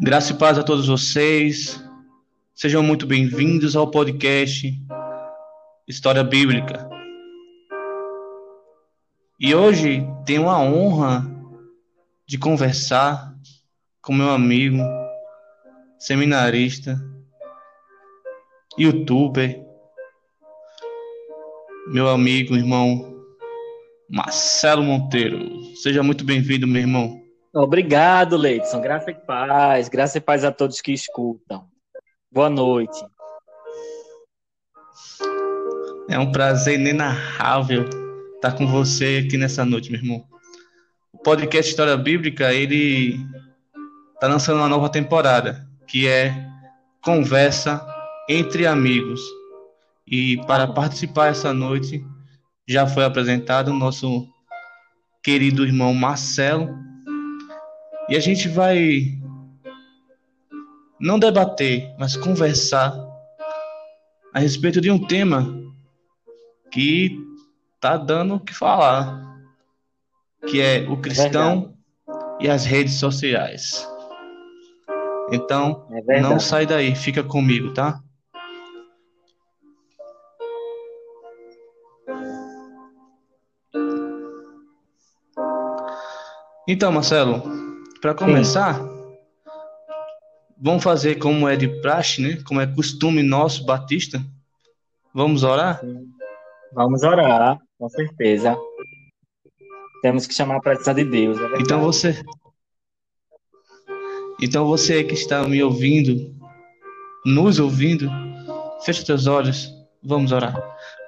Graça e paz a todos vocês. Sejam muito bem-vindos ao podcast História Bíblica. E hoje tenho a honra de conversar com meu amigo, seminarista, youtuber, meu amigo, irmão Marcelo Monteiro. Seja muito bem-vindo, meu irmão. Obrigado, Leidson. Graça e paz. Graça e paz a todos que escutam. Boa noite. É um prazer inenarrável estar com você aqui nessa noite, meu irmão. O podcast História Bíblica, ele está lançando uma nova temporada, que é Conversa entre Amigos. E para participar essa noite, já foi apresentado o nosso querido irmão Marcelo, e a gente vai não debater, mas conversar a respeito de um tema que tá dando o que falar, que é o cristão é e as redes sociais. Então, é não sai daí, fica comigo, tá? Então, Marcelo, para começar, Sim. vamos fazer como é de praxe, né? Como é costume nosso, Batista. Vamos orar? Vamos orar, com certeza. Temos que chamar a presença de Deus. É então você, então você que está me ouvindo, nos ouvindo, feche seus olhos. Vamos orar.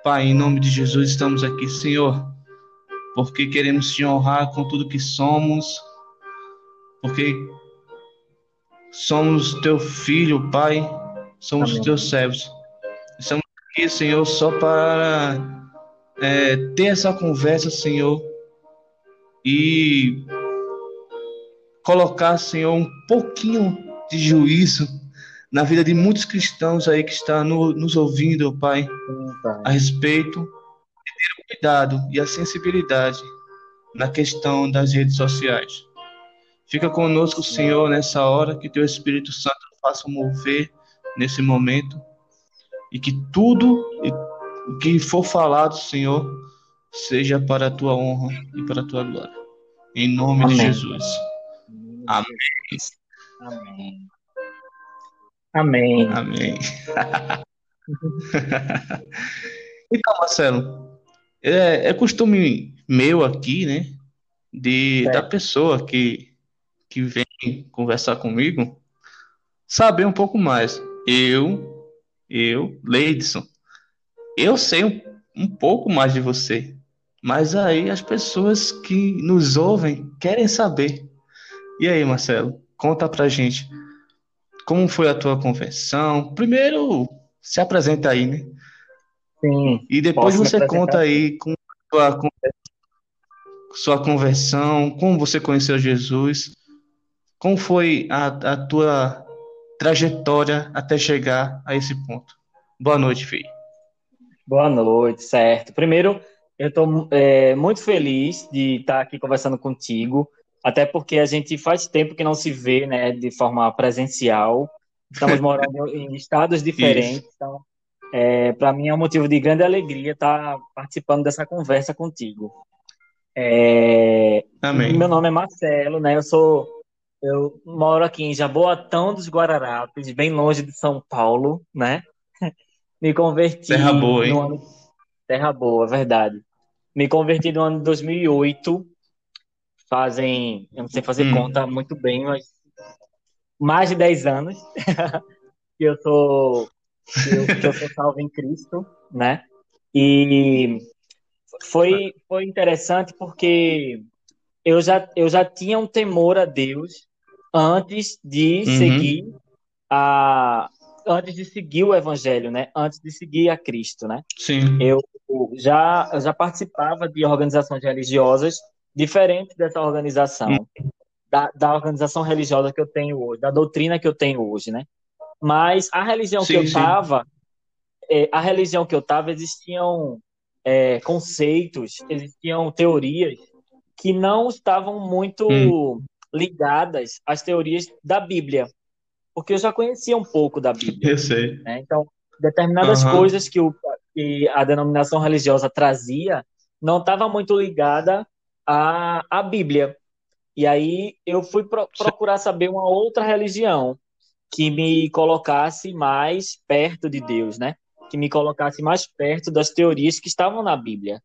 Pai, em nome de Jesus, estamos aqui, Senhor, porque queremos te honrar com tudo que somos porque somos teu filho, Pai, somos Amém. teus servos. Estamos aqui, Senhor, só para é, ter essa conversa, Senhor, e colocar, Senhor, um pouquinho de juízo na vida de muitos cristãos aí que estão no, nos ouvindo, Pai, Sim, a respeito de ter o cuidado e a sensibilidade na questão das redes sociais. Fica conosco, Senhor, nessa hora, que teu Espírito Santo faça mover nesse momento e que tudo o que for falado, Senhor, seja para a tua honra e para a tua glória. Em nome Amém. de Jesus. Amém. Amém. Amém. então, Marcelo, é, é costume meu aqui, né, de da pessoa que que vem conversar comigo saber um pouco mais. Eu, eu, Leidson, eu sei um, um pouco mais de você, mas aí as pessoas que nos ouvem querem saber. E aí, Marcelo, conta pra gente como foi a tua conversão. Primeiro, se apresenta aí, né? Sim. E depois você conta aí com a sua, sua conversão, como você conheceu Jesus. Como foi a, a tua trajetória até chegar a esse ponto? Boa noite, Fih. Boa noite, certo. Primeiro, eu estou é, muito feliz de estar aqui conversando contigo, até porque a gente faz tempo que não se vê né, de forma presencial. Estamos morando em estados diferentes, Isso. então, é, para mim é um motivo de grande alegria estar participando dessa conversa contigo. É, Amém. Meu nome é Marcelo, né? Eu sou eu moro aqui em Jaboatão dos Guararapes, bem longe de São Paulo, né? Me converti. Terra boa, hein? No ano... Terra boa, verdade. Me converti no ano de 2008. Fazem, eu não sei fazer hum. conta muito bem, mas mais de 10 anos que eu sou que eu, que eu sou salvo em Cristo, né? E foi, foi interessante porque eu já, eu já tinha um temor a Deus antes de uhum. seguir a antes de seguir o evangelho, né? Antes de seguir a Cristo, né? Sim. Eu já já participava de organizações religiosas diferentes dessa organização, uhum. da, da organização religiosa que eu tenho hoje, da doutrina que eu tenho hoje, né? Mas a religião sim, que eu estava, é, a religião que eu estava, existiam é, conceitos, existiam teorias que não estavam muito hum. Ligadas às teorias da Bíblia, porque eu já conhecia um pouco da Bíblia. Eu sei. Né? Então, determinadas uhum. coisas que, o, que a denominação religiosa trazia não estava muito ligada à, à Bíblia. E aí eu fui pro, procurar saber uma outra religião que me colocasse mais perto de Deus, né? Que me colocasse mais perto das teorias que estavam na Bíblia.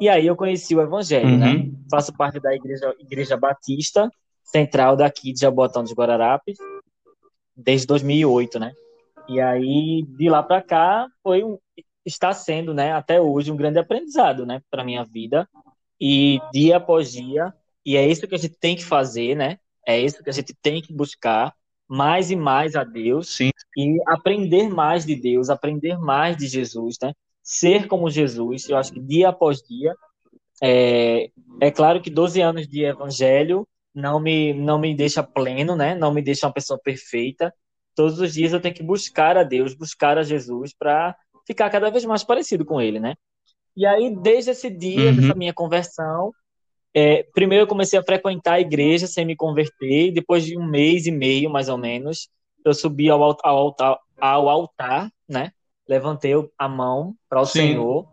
E aí eu conheci o Evangelho, né? uhum. né? Faço parte da igreja, igreja Batista Central daqui de Jabotão dos Guararapes desde 2008, né? E aí de lá para cá foi um, está sendo, né, até hoje um grande aprendizado, né, para minha vida. E dia após dia, e é isso que a gente tem que fazer, né? É isso que a gente tem que buscar mais e mais a Deus Sim. e aprender mais de Deus, aprender mais de Jesus, né? Ser como Jesus. Eu acho que dia após dia é, é claro que 12 anos de evangelho não me não me deixa pleno, né? Não me deixa uma pessoa perfeita. Todos os dias eu tenho que buscar a Deus, buscar a Jesus para ficar cada vez mais parecido com ele, né? E aí desde esse dia uhum. dessa minha conversão, é, primeiro eu comecei a frequentar a igreja sem me converter, depois de um mês e meio, mais ou menos, eu subi ao, ao, altar, ao altar, né? Levantei a mão para o. Senhor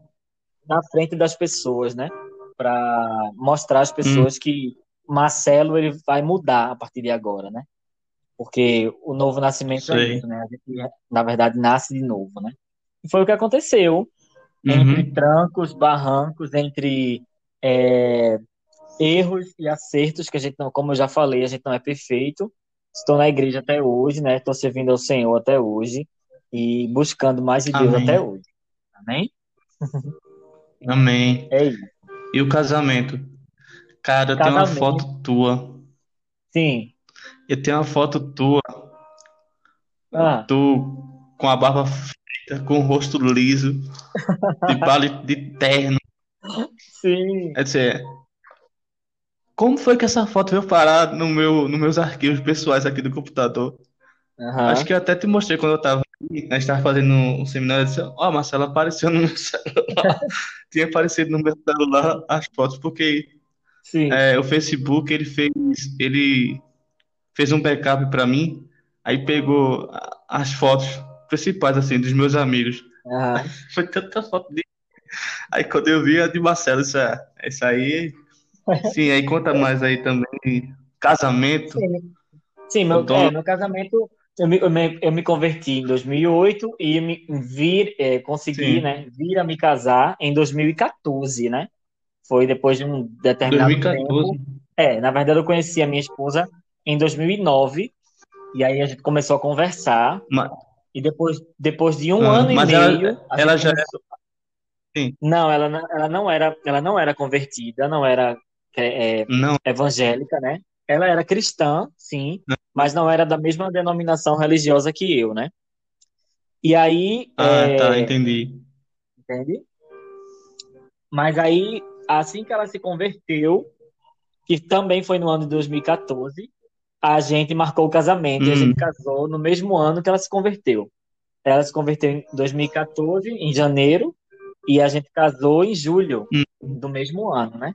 na frente das pessoas, né? Para mostrar às pessoas hum. que Marcelo ele vai mudar a partir de agora, né? Porque o novo nascimento é isso, né? A gente, na verdade, nasce de novo, né? E foi o que aconteceu. Uhum. Entre trancos, barrancos, entre é, erros e acertos que a gente não, como eu já falei, a gente não é perfeito. Estou na igreja até hoje, né? Estou servindo ao Senhor até hoje e buscando mais de Deus Amém. até hoje. Amém? Amém. É isso. E o casamento? Cara, eu tenho uma foto tua. Sim. Eu tenho uma foto tua. Ah. Tu com a barba feita, com o rosto liso, de palito de terno. Sim. É dizer, como foi que essa foto veio parar no meu, nos meus arquivos pessoais aqui do computador? Uhum. Acho que eu até te mostrei quando eu tava aqui, a gente tava fazendo um seminário, eu disse, ó, oh, Marcelo, apareceu no meu celular. Tinha aparecido no meu celular as fotos, porque é, o Facebook, ele fez, ele fez um backup para mim, aí pegou as fotos principais, assim, dos meus amigos. Uhum. Foi tanta foto de... Aí quando eu vi a de Marcelo, isso, é, isso aí Sim, aí conta mais aí também. Casamento. Sim, Sim meu, é, meu casamento, eu me, eu me, eu, me, converti em 2008 e me vir, é, consegui, Sim. né, vir a me casar em 2014, né? Foi depois de um determinado 2014. tempo. É, na verdade eu conheci a minha esposa em 2009 e aí a gente começou a conversar. Mas... E depois, depois de um ah, ano e meio. Ela, ela já. Começou... Sim. Não, ela, ela não era, ela não era convertida, não era é, é, evangélica, né? Ela era cristã, sim, mas não era da mesma denominação religiosa que eu, né? E aí. Ah, é... tá, entendi. Entende? Mas aí, assim que ela se converteu, que também foi no ano de 2014, a gente marcou o casamento hum. e a gente hum. casou no mesmo ano que ela se converteu. Ela se converteu em 2014, em janeiro, e a gente casou em julho hum. do mesmo ano, né?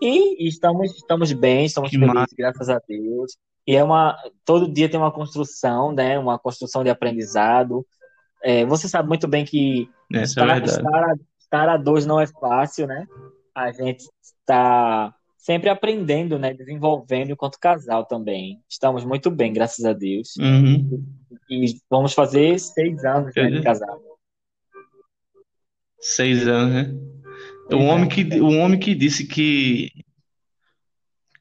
E estamos, estamos bem, estamos que felizes, massa. graças a Deus. E é uma. Todo dia tem uma construção, né? Uma construção de aprendizado. É, você sabe muito bem que é estar, é estar, a, estar a dois não é fácil, né? A gente está sempre aprendendo, né? Desenvolvendo enquanto casal também. Estamos muito bem, graças a Deus. Uhum. E vamos fazer seis anos né, de casado. Seis anos, né? O homem que, o homem que disse que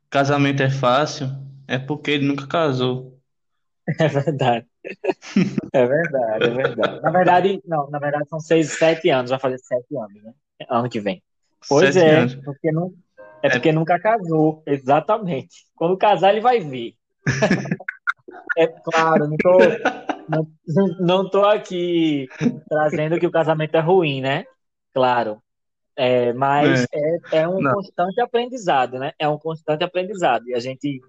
casamento é fácil é porque ele nunca casou. É verdade. É verdade, é verdade. Na verdade, não, na verdade são seis, sete anos, vai fazer sete anos, né? Ano que vem. Pois sete é, anos. porque não, é porque é... nunca casou, exatamente. Quando casar, ele vai ver. É claro, não tô, não, não tô aqui trazendo que o casamento é ruim, né? Claro. É, mas é, é, é um Não. constante aprendizado, né? É um constante aprendizado. E a gente.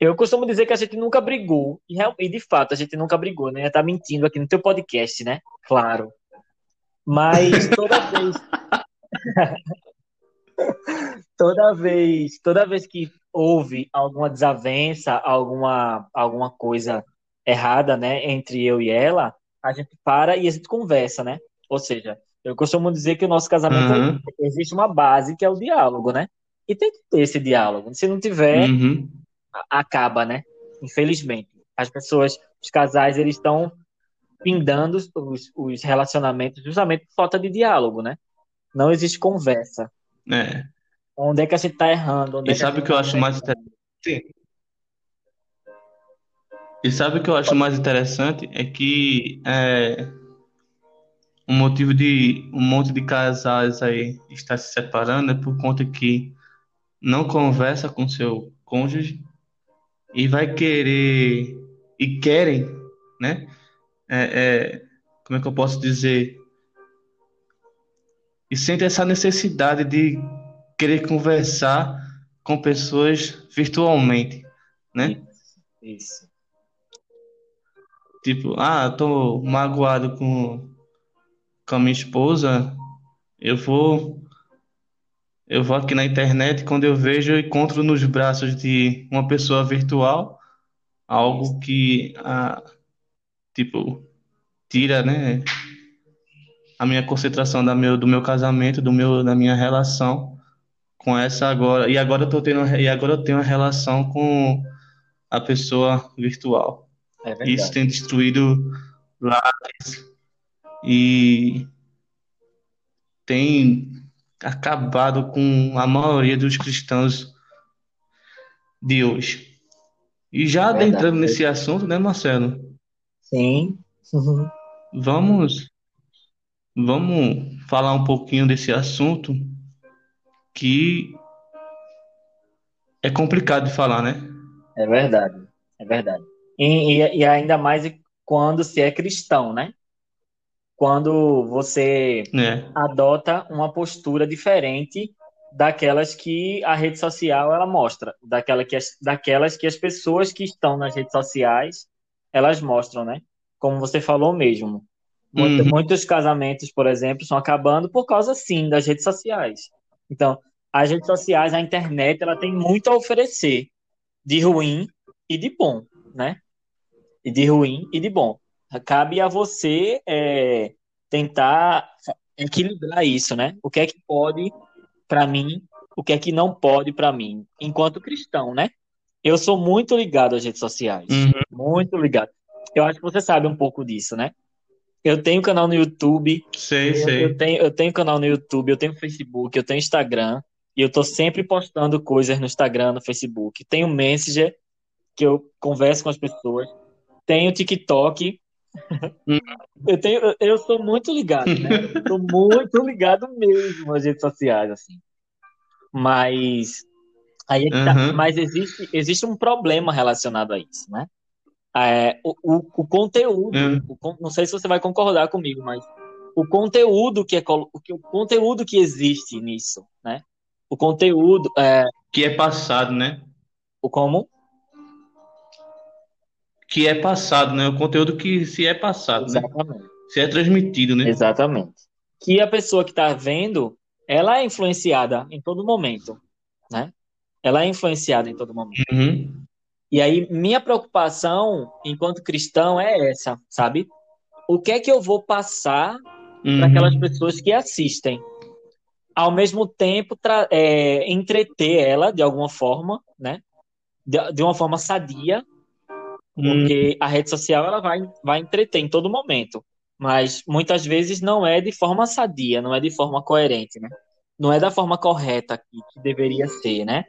Eu costumo dizer que a gente nunca brigou. E, e de fato, a gente nunca brigou, né? Tá mentindo aqui no teu podcast, né? Claro. Mas toda vez. toda vez, toda vez que houve alguma desavença, alguma, alguma coisa errada, né, entre eu e ela, a gente para e a gente conversa, né? Ou seja, eu costumo dizer que o nosso casamento uhum. existe uma base que é o diálogo, né? E tem que ter esse diálogo. Se não tiver, uhum. acaba, né? Infelizmente. As pessoas, os casais, eles estão pindando os, os relacionamentos justamente por falta de diálogo, né? Não existe conversa. É. Onde é que a gente está errando? e sabe o que eu acho mais interessante? E sabe o que eu acho mais interessante? É que é, o motivo de um monte de casais aí estar se separando é por conta que não conversa com seu cônjuge e vai querer e querem, né? É, é, como é que eu posso dizer? E sente essa necessidade de querer conversar com pessoas virtualmente, né? Isso. Tipo, ah, tô magoado com, com a minha esposa, eu vou eu vou aqui na internet quando eu vejo eu encontro nos braços de uma pessoa virtual algo que ah, tipo tira, né, a minha concentração da meu, do meu casamento, do meu da minha relação com essa agora. E agora eu tô tendo e agora eu tenho uma relação com a pessoa virtual. É Isso tem destruído lares e tem acabado com a maioria dos cristãos de hoje. E já é adentrando nesse assunto, né, Marcelo? Sim. Uhum. Vamos vamos falar um pouquinho desse assunto que é complicado de falar, né? É verdade, é verdade. E, e, e, ainda mais quando se é cristão, né? Quando você é. adota uma postura diferente daquelas que a rede social ela mostra, daquela que as, daquelas que as pessoas que estão nas redes sociais elas mostram, né? Como você falou mesmo. Muito, uhum. Muitos casamentos, por exemplo, estão acabando por causa, sim, das redes sociais. Então, as redes sociais, a internet, ela tem muito a oferecer de ruim e de bom, né? E de ruim e de bom. Cabe a você é, tentar equilibrar isso, né? O que é que pode para mim, o que é que não pode para mim, enquanto cristão, né? Eu sou muito ligado às redes sociais, uhum. muito ligado. Eu acho que você sabe um pouco disso, né? Eu tenho canal no YouTube. Sei, eu, sei. Eu tenho, eu tenho canal no YouTube, eu tenho Facebook, eu tenho Instagram. E eu tô sempre postando coisas no Instagram, no Facebook. Tenho Messenger, que eu converso com as pessoas. Tenho TikTok. Hum. eu, tenho, eu sou muito ligado, né? Eu tô muito ligado mesmo às redes sociais, assim. Mas. Aí é tá. uhum. Mas existe, existe um problema relacionado a isso, né? É, o, o, o, conteúdo, uhum. o, não sei se você vai concordar comigo, mas o conteúdo que é o, o conteúdo que existe nisso, né? o conteúdo. É... Que é passado, né? O como? Que é passado, né? O conteúdo que se é passado, né? Exatamente. né? Se é transmitido, né? Exatamente. Que a pessoa que está vendo, ela é influenciada em todo momento, né? Ela é influenciada em todo momento. Uhum. E aí, minha preocupação, enquanto cristão, é essa, sabe? O que é que eu vou passar uhum. para aquelas pessoas que assistem? ao mesmo tempo é, entreter ela de alguma forma, né? De, de uma forma sadia, porque hum. a rede social ela vai, vai entreter em todo momento, mas muitas vezes não é de forma sadia, não é de forma coerente, né? Não é da forma correta que, que deveria ser, né?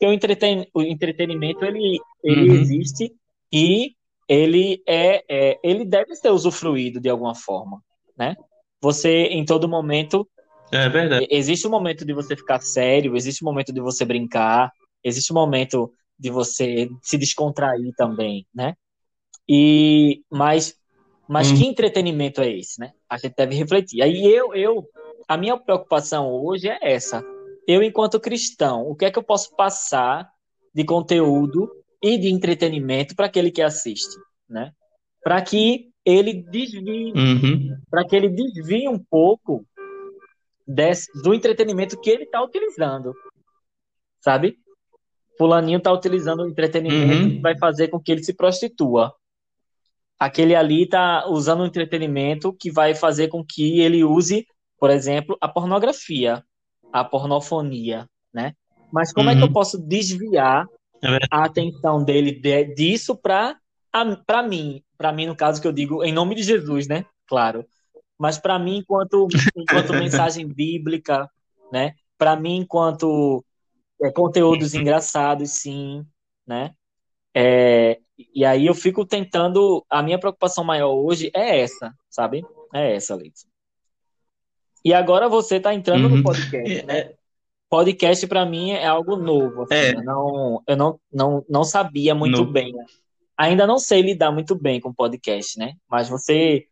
Porque o, entreten, o entretenimento ele, ele uhum. existe e ele é, é ele deve ser usufruído de alguma forma, né? Você em todo momento é verdade. Existe um momento de você ficar sério, existe um momento de você brincar, existe um momento de você se descontrair também, né? E mas mas hum. que entretenimento é esse, né? A gente deve refletir. Aí eu eu a minha preocupação hoje é essa. Eu enquanto cristão, o que é que eu posso passar de conteúdo e de entretenimento para aquele que assiste, né? Para que ele desvie, uhum. para que ele desvie um pouco desse, do entretenimento que ele está utilizando. Sabe? Fulaninho está utilizando o entretenimento uhum. que vai fazer com que ele se prostitua. aquele ali está usando um entretenimento que vai fazer com que ele use, por exemplo, a pornografia, a pornofonia, né? Mas como uhum. é que eu uhum. posso desviar é a atenção dele de, disso para para mim, para mim no caso que eu digo em nome de Jesus, né? Claro. Mas para mim enquanto enquanto mensagem bíblica, né? Para mim enquanto é, conteúdos engraçados, sim, né? É, e aí eu fico tentando. A minha preocupação maior hoje é essa, sabe? É essa, Leite. E agora você está entrando uhum. no podcast, né? É. Podcast para mim é algo novo. Assim, é. Eu, não, eu não, não, não sabia muito no... bem. Né? Ainda não sei lidar muito bem com podcast, né? Mas você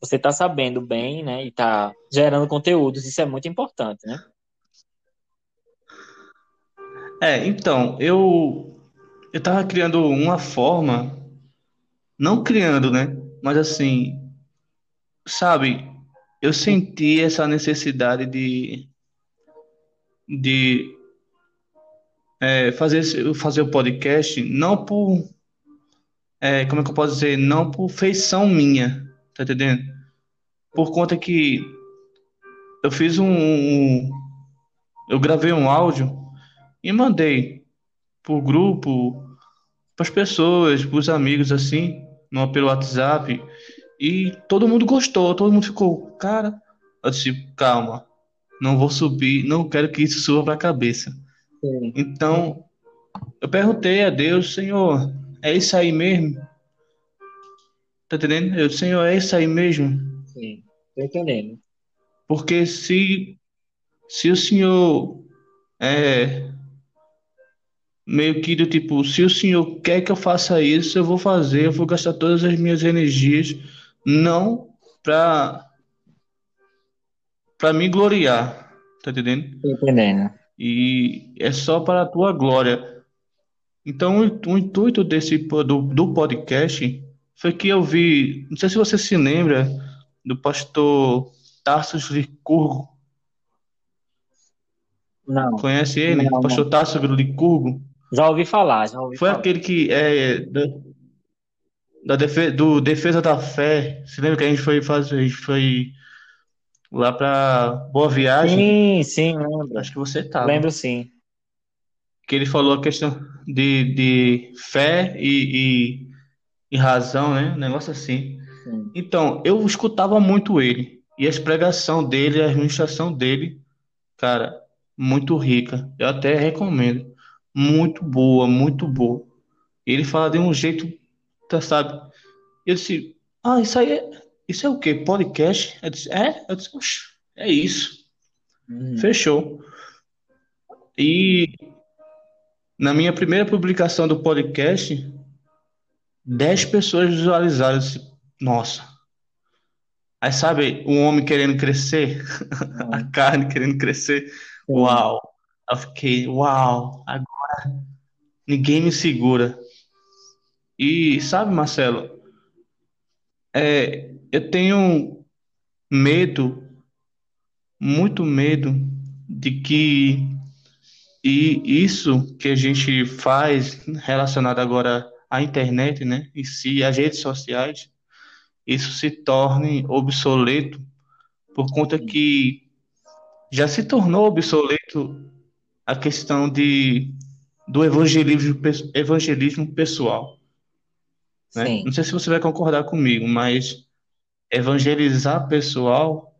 você está sabendo bem, né? E está gerando conteúdos. Isso é muito importante, né? É, então, eu eu tava criando uma forma, não criando, né? Mas assim, sabe, eu senti essa necessidade de, de é, fazer, fazer o podcast, não por, é, como é que eu posso dizer, não por feição minha, tá entendendo? Por conta que eu fiz um, um eu gravei um áudio e mandei por grupo, para as pessoas, para os amigos assim, no, pelo WhatsApp. E todo mundo gostou, todo mundo ficou, cara, eu disse, calma, não vou subir, não quero que isso suba para a cabeça. Sim. Então, eu perguntei a Deus, Senhor, é isso aí mesmo? Tá entendendo? Eu, Senhor, é isso aí mesmo? Sim, tô entendendo. Porque se, se o Senhor é, meio que do tipo, se o senhor quer que eu faça isso, eu vou fazer, eu vou gastar todas as minhas energias, não para para me gloriar, tá entendendo? Tô entendendo. E é só para a tua glória. Então, o, o intuito desse do, do podcast foi que eu vi, não sei se você se lembra do pastor Tarsus Licurgo. Não. Conhece ele? Não, pastor Tarsus Licurgo? Já ouvi falar, já ouvi Foi falar. aquele que é da, defesa, do Defesa da Fé. Você lembra que a gente foi fazer, a gente foi lá para Boa Viagem? Sim, sim, lembro. Acho que você tá. Lembro sim. Que ele falou a questão de, de fé e, e, e razão, né? Um negócio assim. Sim. Então, eu escutava muito ele. E a pregação dele, a administração dele, cara, muito rica. Eu até recomendo muito boa, muito boa. Ele fala de um jeito, tá, sabe? Eu disse, ah, isso aí é, isso é o quê? Podcast? Eu disse, é? Eu disse, é isso. Hum. Fechou. E na minha primeira publicação do podcast, 10 pessoas visualizaram. Eu disse, nossa. Aí sabe, um homem querendo crescer, a carne querendo crescer. Uau! Eu fiquei, uau, agora ninguém me segura. E sabe, Marcelo, é, eu tenho medo, muito medo, de que e isso que a gente faz relacionado agora à internet, né, e si, as redes sociais, isso se torne obsoleto por conta que já se tornou obsoleto a questão de, do evangelismo, evangelismo pessoal. Né? Não sei se você vai concordar comigo, mas evangelizar pessoal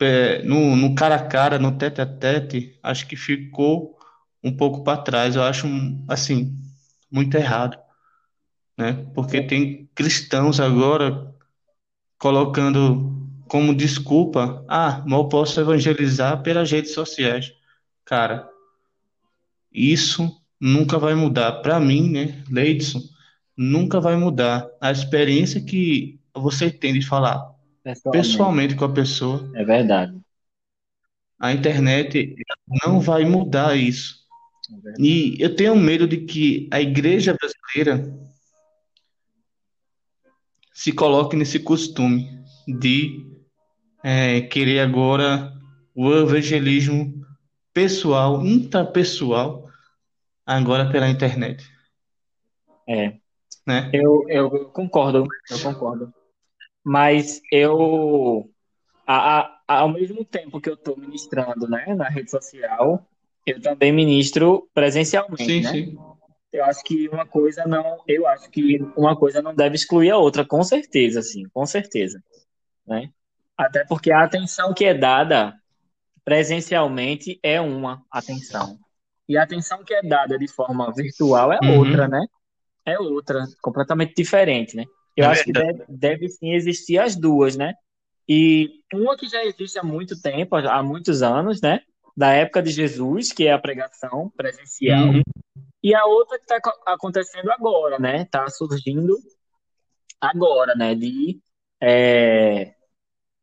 é, no, no cara a cara, no tete a tete, acho que ficou um pouco para trás. Eu acho, assim, muito errado. Né? Porque tem cristãos agora colocando como desculpa, ah, mal posso evangelizar pelas redes sociais. Cara, isso nunca vai mudar. Para mim, né, Leidson, nunca vai mudar. A experiência que você tem de falar pessoalmente, pessoalmente com a pessoa. É verdade. A internet não vai mudar isso. É e eu tenho medo de que a igreja brasileira se coloque nesse costume de é, querer agora o evangelismo pessoal, intrapessoal, agora pela internet. É. né? Eu, eu concordo, eu concordo. Mas eu, a, a, ao mesmo tempo que eu estou ministrando, né, na rede social, eu também ministro presencialmente, Sim, né? sim. Eu acho que uma coisa não, eu acho que uma coisa não deve excluir a outra, com certeza, sim, com certeza, né? Até porque a atenção que é dada presencialmente é uma atenção. E a atenção que é dada de forma virtual é Uhum. outra, né? É outra, completamente diferente, né? Eu É acho que verdade. deve, deve sim existir as duas, né? E uma que já existe há muito tempo, há muitos anos, né? Da época de Jesus, que é a pregação presencial. Uhum. E a outra que está acontecendo agora, né? Está surgindo agora, né? De é,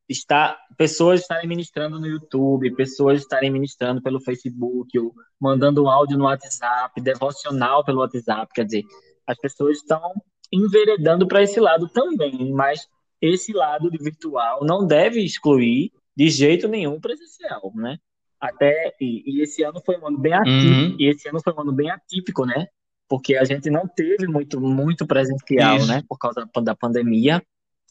estar, pessoas estarem ministrando no YouTube, pessoas estarem ministrando pelo Facebook, ou mandando um áudio no WhatsApp, devocional pelo WhatsApp. Quer dizer, as pessoas estão enveredando para esse lado também, mas esse lado de virtual não deve excluir de jeito nenhum presencial, né? Até e, e esse ano foi um ano bem atípico, Uhum. e esse ano foi um ano bem atípico, né? Porque a gente não teve muito muito presencial, Isso. né? Por causa da, da pandemia,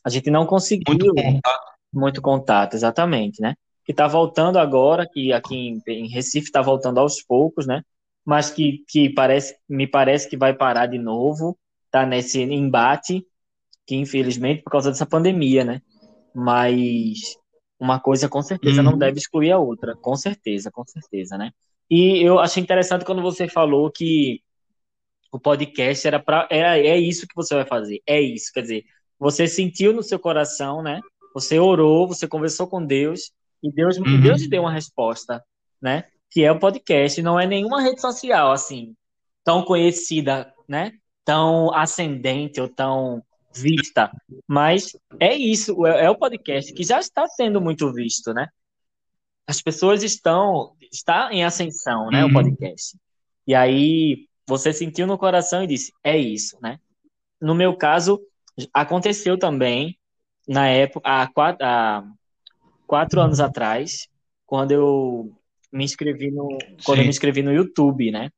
a gente não conseguiu Muito contato. muito contato, exatamente, né? Que está voltando agora, que aqui em, em Recife está voltando aos poucos, né? Mas que, que parece, me parece que vai parar de novo, tá nesse embate, que infelizmente por causa dessa pandemia, né? Mas uma coisa com certeza não Uhum. deve excluir a outra, com certeza, com certeza, né? E eu achei interessante quando você falou que o podcast era para era é isso que você vai fazer, é isso, quer dizer, você sentiu no seu coração, né? Você orou, você conversou com Deus e Deus, Uhum. Deus te deu uma resposta, né? Que é o podcast, não é nenhuma rede social assim tão conhecida, né? Tão ascendente ou tão vista, mas é isso, é, é o podcast que já está sendo muito visto, né? As pessoas estão está em ascensão, né? O Uhum. podcast. E aí você sentiu no coração e disse, é isso, né? No meu caso, aconteceu também na época, há quatro, há quatro anos atrás, quando eu me inscrevi no, quando eu Sim. me inscrevi no YouTube, né?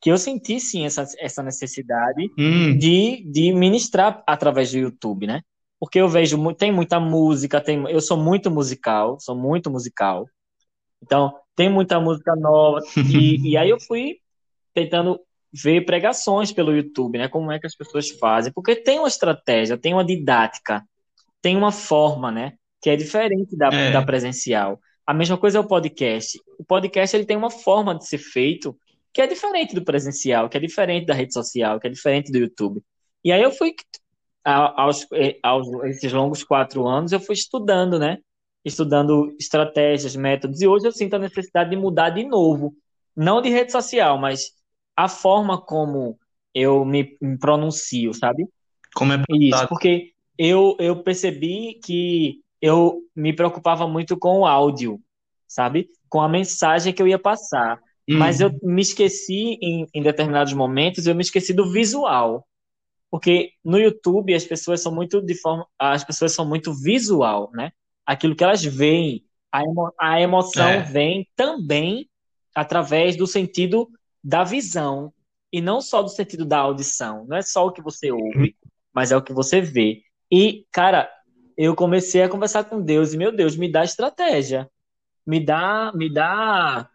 Que eu senti sim essa, essa necessidade Hum. de, de ministrar através do YouTube, né? Porque eu vejo, tem muita música, tem, eu sou muito musical, sou muito musical. Então, tem muita música nova. E, e aí eu fui tentando ver pregações pelo YouTube, né? Como é que as pessoas fazem. Porque tem uma estratégia, tem uma didática, tem uma forma, né? Que é diferente da, É. da presencial. A mesma coisa é o podcast. O podcast ele tem uma forma de ser feito que é diferente do presencial, que é diferente da rede social, que é diferente do YouTube. E aí eu fui, aos, aos esses longos quatro anos, eu fui estudando, né? Estudando estratégias, métodos, e hoje eu sinto a necessidade de mudar de novo. Não de rede social, mas a forma como eu me, me pronuncio, sabe? Como é Isso, porque eu, eu percebi que eu me preocupava muito com o áudio, sabe? Com a mensagem que eu ia passar. Hum. Mas eu me esqueci em, em determinados momentos, eu me esqueci do visual. Porque no YouTube as pessoas são muito de forma, as pessoas são muito visual, né? Aquilo que elas veem, a, emo, a emoção É. vem também através do sentido da visão e não só do sentido da audição. Não é só o que você ouve, mas é o que você vê. E, cara, eu comecei a conversar com Deus e, meu Deus, me dá estratégia. Me dá, me dá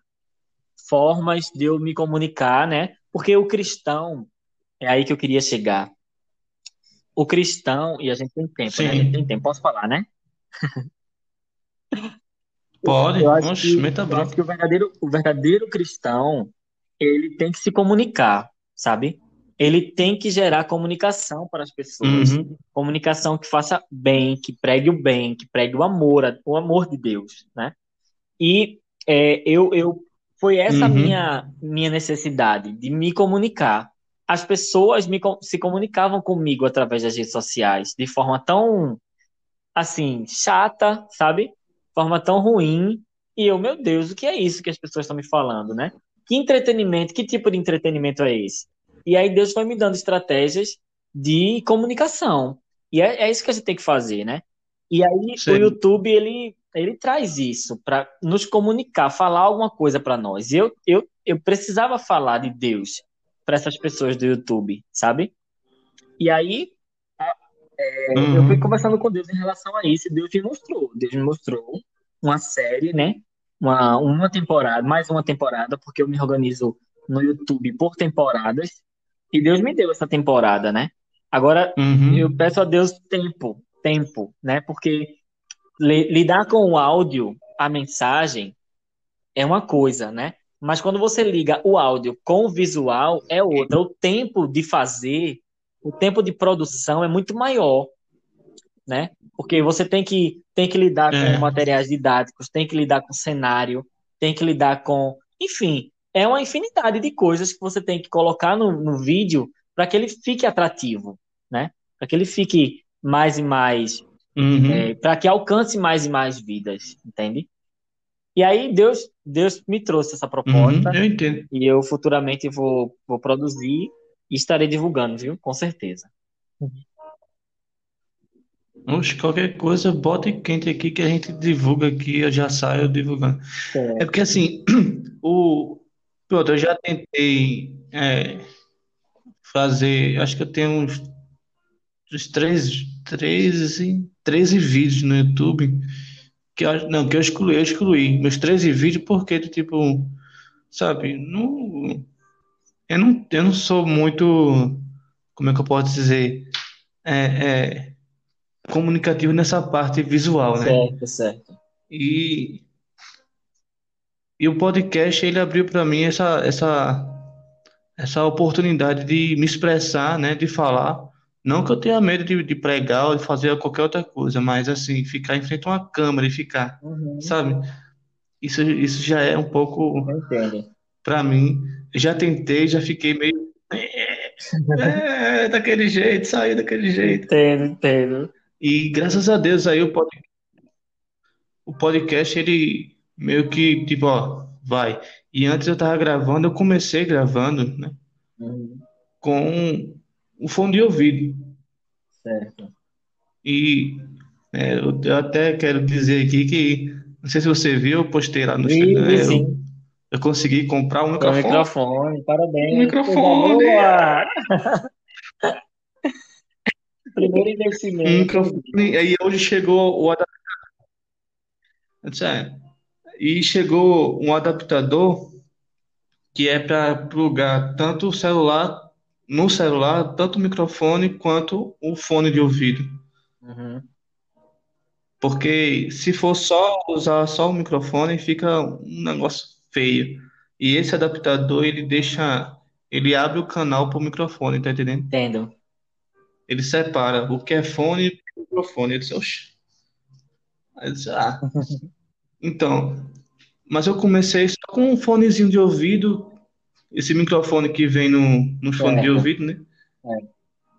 formas de eu me comunicar, né? Porque o cristão, é aí que eu queria chegar. O cristão, e a gente tem tempo, Sim. né? A gente tem tempo, posso falar, né? Pode. Eu acho Oxe, que, meta eu acho que o verdadeiro, o verdadeiro cristão, ele tem que se comunicar, sabe? Ele tem que gerar comunicação para as pessoas. Uhum. Comunicação que faça bem, que pregue o bem, que pregue o amor, o amor de Deus, né? E é, eu, eu foi essa Uhum. minha minha necessidade de me comunicar. As pessoas me, se comunicavam comigo através das redes sociais de forma tão assim chata, sabe? Forma tão ruim. E eu, meu Deus, o que é isso que as pessoas estão me falando, né? Que entretenimento, que tipo de entretenimento é esse? E aí Deus foi me dando estratégias de comunicação. E é, é isso que a gente tem que fazer, né? E aí Sim. o YouTube, ele, ele traz isso para nos comunicar, falar alguma coisa para nós. E eu, eu, eu precisava falar de Deus para essas pessoas do YouTube, sabe? E aí é, uhum. eu fui conversando com Deus em relação a isso, e Deus me mostrou. Deus me mostrou uma série, né? Uma, uma temporada, mais uma temporada, porque eu me organizo no YouTube por temporadas. E Deus me deu essa temporada, né? Agora, uhum. eu peço a Deus tempo, tempo, né? Porque lidar com o áudio, a mensagem, é uma coisa, né? Mas quando você liga o áudio com o visual, é outra. O tempo de fazer, o tempo de produção é muito maior, né? Porque você tem que, tem que lidar é. com materiais didáticos, tem que lidar com cenário, tem que lidar com. Enfim, é uma infinidade de coisas que você tem que colocar no, no vídeo para que ele fique atrativo, né? Para que ele fique mais e mais, uhum. é, para que alcance mais e mais vidas, entende? E aí Deus, Deus me trouxe essa proposta. Uhum, eu entendo. E eu futuramente vou, vou produzir e estarei divulgando, viu? Com certeza. Oxe, qualquer coisa, bota quente aqui que a gente divulga aqui, eu já saio divulgando. É, é porque assim, o, Pronto, eu já tentei é, fazer, acho que eu tenho uns, uns 13, 13, 13 vídeos no YouTube que eu, não, que eu excluí, eu excluí meus 13 vídeos porque, tipo, sabe, não, eu não, eu não sou muito, como é que eu posso dizer, é, é, comunicativo nessa parte visual, né? Certo, certo. E e o podcast ele abriu para mim essa, essa, essa oportunidade de me expressar, né, de falar. Não que eu tenha medo de, de pregar ou de fazer qualquer outra coisa, mas assim, ficar em frente a uma câmera e ficar, uhum. sabe? Isso, isso já é um pouco para mim. Já tentei, já fiquei meio é, daquele jeito, sair daquele jeito. Entendo, entendo. E graças a Deus aí o podcast, o podcast ele meio que, tipo, ó, vai. E antes eu tava gravando, eu comecei gravando, né? Uhum. Com o fone de ouvido. Certo. E é, eu, eu até quero dizer aqui que, não sei se você viu, eu postei lá no Instagram. vi. Eu, eu consegui comprar um microfone. microfone, parabéns. Um microfone. Primeiro investimento. Um microfone. Aí hoje chegou o adaptador. Disse, é, e chegou um adaptador que é para plugar tanto o celular no celular, tanto o microfone quanto o fone de ouvido. Uhum. Porque se for só usar só o microfone, fica um negócio feio. E esse adaptador, ele deixa, ele abre o canal para o microfone, tá entendendo? Entendo. Ele separa o que é fone e o microfone. Ele diz, oxe. Aí disse, ah. Então, mas eu comecei só com um fonezinho de ouvido, esse microfone que vem no, no fone é. de ouvido, né? É.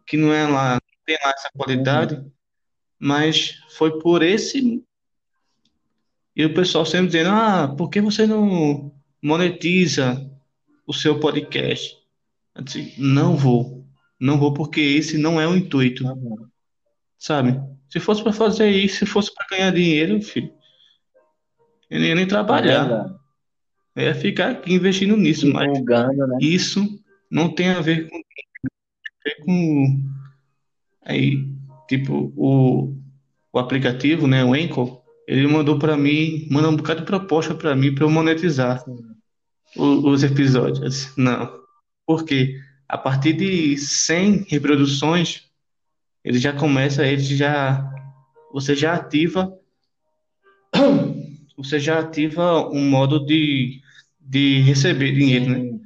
Que não é lá, não tem lá essa qualidade, uhum. mas foi por esse. E o pessoal sempre dizendo: ah, por que você não monetiza o seu podcast? Eu disse, não vou, não vou, porque esse não é o intuito, uhum. sabe? Se fosse para fazer isso, se fosse para ganhar dinheiro, filho, eu não ia nem trabalhar. Eu ia ficar aqui investindo nisso, mas né? isso não tem a ver com, com aí, tipo, o, o aplicativo, né, o Anchor, ele mandou para mim, mandou um bocado de proposta para mim para eu monetizar o, os episódios. Não. Porque a partir de 100 reproduções, ele já começa, ele já você já ativa você já ativa um modo de, de receber dinheiro, né?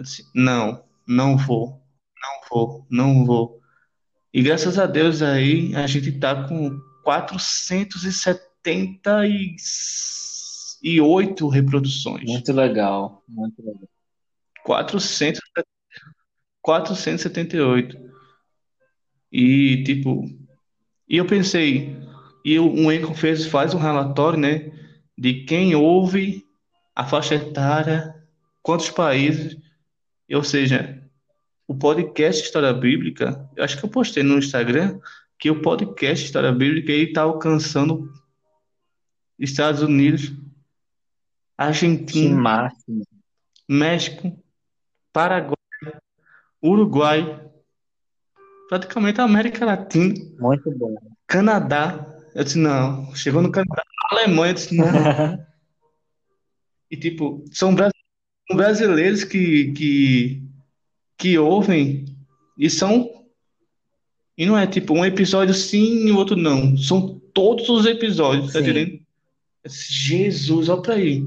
Disse, não, não vou, não vou, não vou. E graças a Deus aí a gente tá com 478 reproduções. Muito legal, muito legal. 400, 478. E tipo, e eu pensei, e o Enco fez faz um relatório, né? De quem ouve, a faixa etária, quantos países, ou seja, o podcast História Bíblica, eu acho que eu postei no Instagram que o podcast História Bíblica está alcançando Estados Unidos, Argentina, México, Paraguai, Uruguai, praticamente a América Latina. Muito bom. Canadá. Eu disse, não. Chegou no Canadá. Alemanha, eu disse, não. e tipo, são brasileiros que, que, que ouvem e são. E não é tipo um episódio sim e o outro não. São todos os episódios, tá entendendo? Jesus, olha pra aí.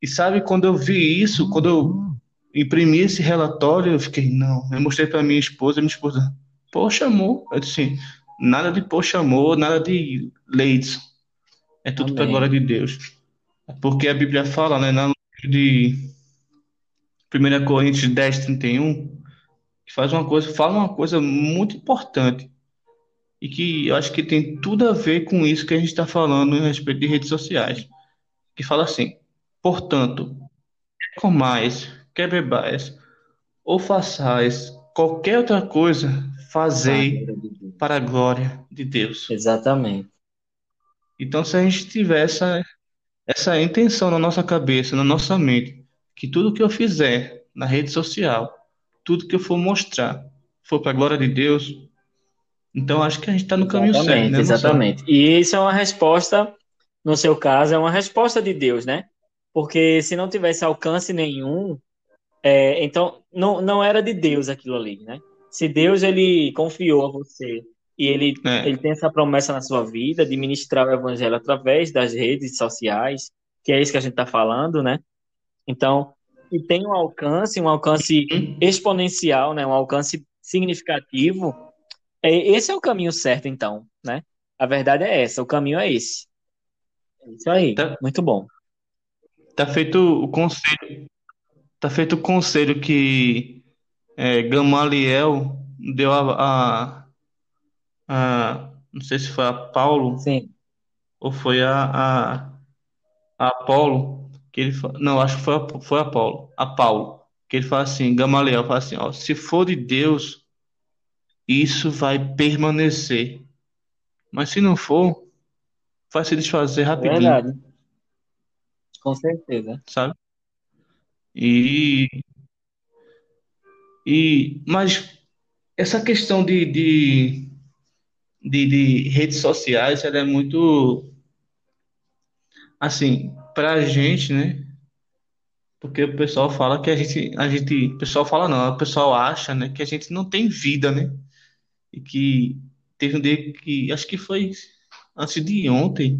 E sabe, quando eu vi isso, quando eu imprimi esse relatório, eu fiquei, não. Eu mostrei pra minha esposa, minha esposa, poxa, amor. Eu disse, nada de poxa, amor, nada de leite. É tudo para a glória de Deus. Porque a Bíblia fala, né, na de 1 Coríntios 10, 31, que faz uma coisa, fala uma coisa muito importante e que eu acho que tem tudo a ver com isso que a gente está falando a respeito de redes sociais. Que fala assim: portanto, comais, quer bebais, ou façais qualquer outra coisa, fazei para a glória de Deus. Exatamente. Então, se a gente tiver essa, essa intenção na nossa cabeça, na nossa mente, que tudo que eu fizer na rede social, tudo que eu for mostrar, for para a glória de Deus, então acho que a gente está no caminho exatamente, certo, né? Exatamente. E isso é uma resposta, no seu caso, é uma resposta de Deus, né? Porque se não tivesse alcance nenhum, é, então não, não era de Deus aquilo ali, né? Se Deus ele confiou a você e ele, é. ele tem essa promessa na sua vida de ministrar o evangelho através das redes sociais, que é isso que a gente está falando, né? Então, e tem um alcance, um alcance exponencial, né? Um alcance significativo é, esse é o caminho certo, então, né? A verdade é essa, o caminho é esse. É isso aí, tá, muito bom. Tá feito o conselho, tá feito o conselho que é, Gamaliel deu a, a, a, não sei se foi a Paulo, Sim. ou foi a, a, a Apolo, que ele não, acho que foi a, foi a Paulo, a Paulo, que ele fala assim, Gamaliel fala assim, ó, se for de Deus isso vai permanecer. Mas se não for, vai se desfazer rapidinho. Verdade. Com certeza. Sabe? E, e mas essa questão de, de, de, de redes sociais, ela é muito assim, pra gente, né? Porque o pessoal fala que a gente, a gente, o pessoal fala não, o pessoal acha, né, que a gente não tem vida, né? e que teve um dia que acho que foi antes de ontem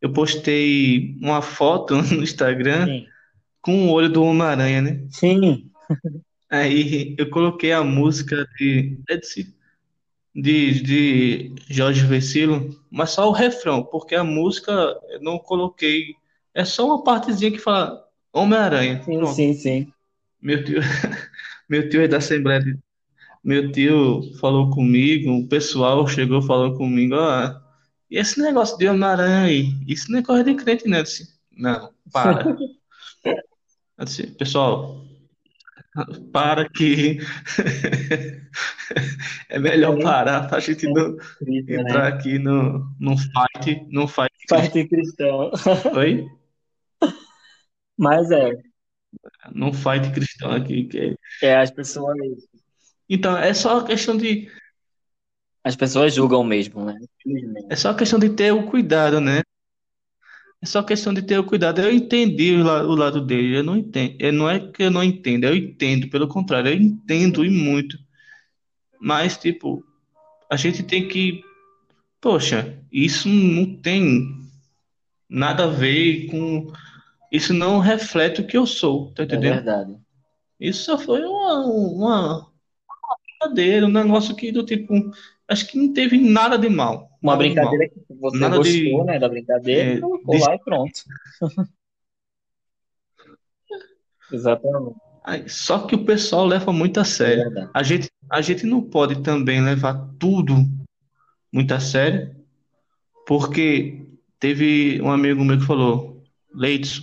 eu postei uma foto no Instagram Sim. com o olho do Homem-Aranha, né? Sim. Aí eu coloquei a música de de, de Jorge Vecilo, mas só o refrão, porque a música eu não coloquei. É só uma partezinha que fala Homem-Aranha. Sim, sim, sim. Meu tio, meu tio é da Assembleia de meu tio falou comigo, o pessoal chegou falou comigo, ó, e esse negócio de Homem-Aranha aí, isso não é coisa de crente, né? Disse, não, para. Disse, pessoal, para que é melhor parar para a gente não entrar aqui no, no fight, no fight. Fight cristão. Oi? Mas é. Num fight cristão aqui. Que... É, as pessoas então, é só questão de. As pessoas julgam mesmo, né? É só questão de ter o cuidado, né? É só questão de ter o cuidado. Eu entendi o, la o lado dele. Eu não entendo. Eu, não é que eu não entendo, eu entendo. Pelo contrário, eu entendo e muito. Mas, tipo, a gente tem que. Poxa, isso não tem nada a ver com. Isso não reflete o que eu sou, tá é entendendo? É verdade. Isso só foi uma, uma, brincadeira, um negócio que do tipo, acho que não teve nada de mal. Uma brincadeira que você nada gostou, de, né, da brincadeira, é, colocou de... lá e pronto. Exatamente. Só que o pessoal leva muito a sério. É a gente, a gente não pode também levar tudo muito a sério, porque teve um amigo meu que falou, Leidson,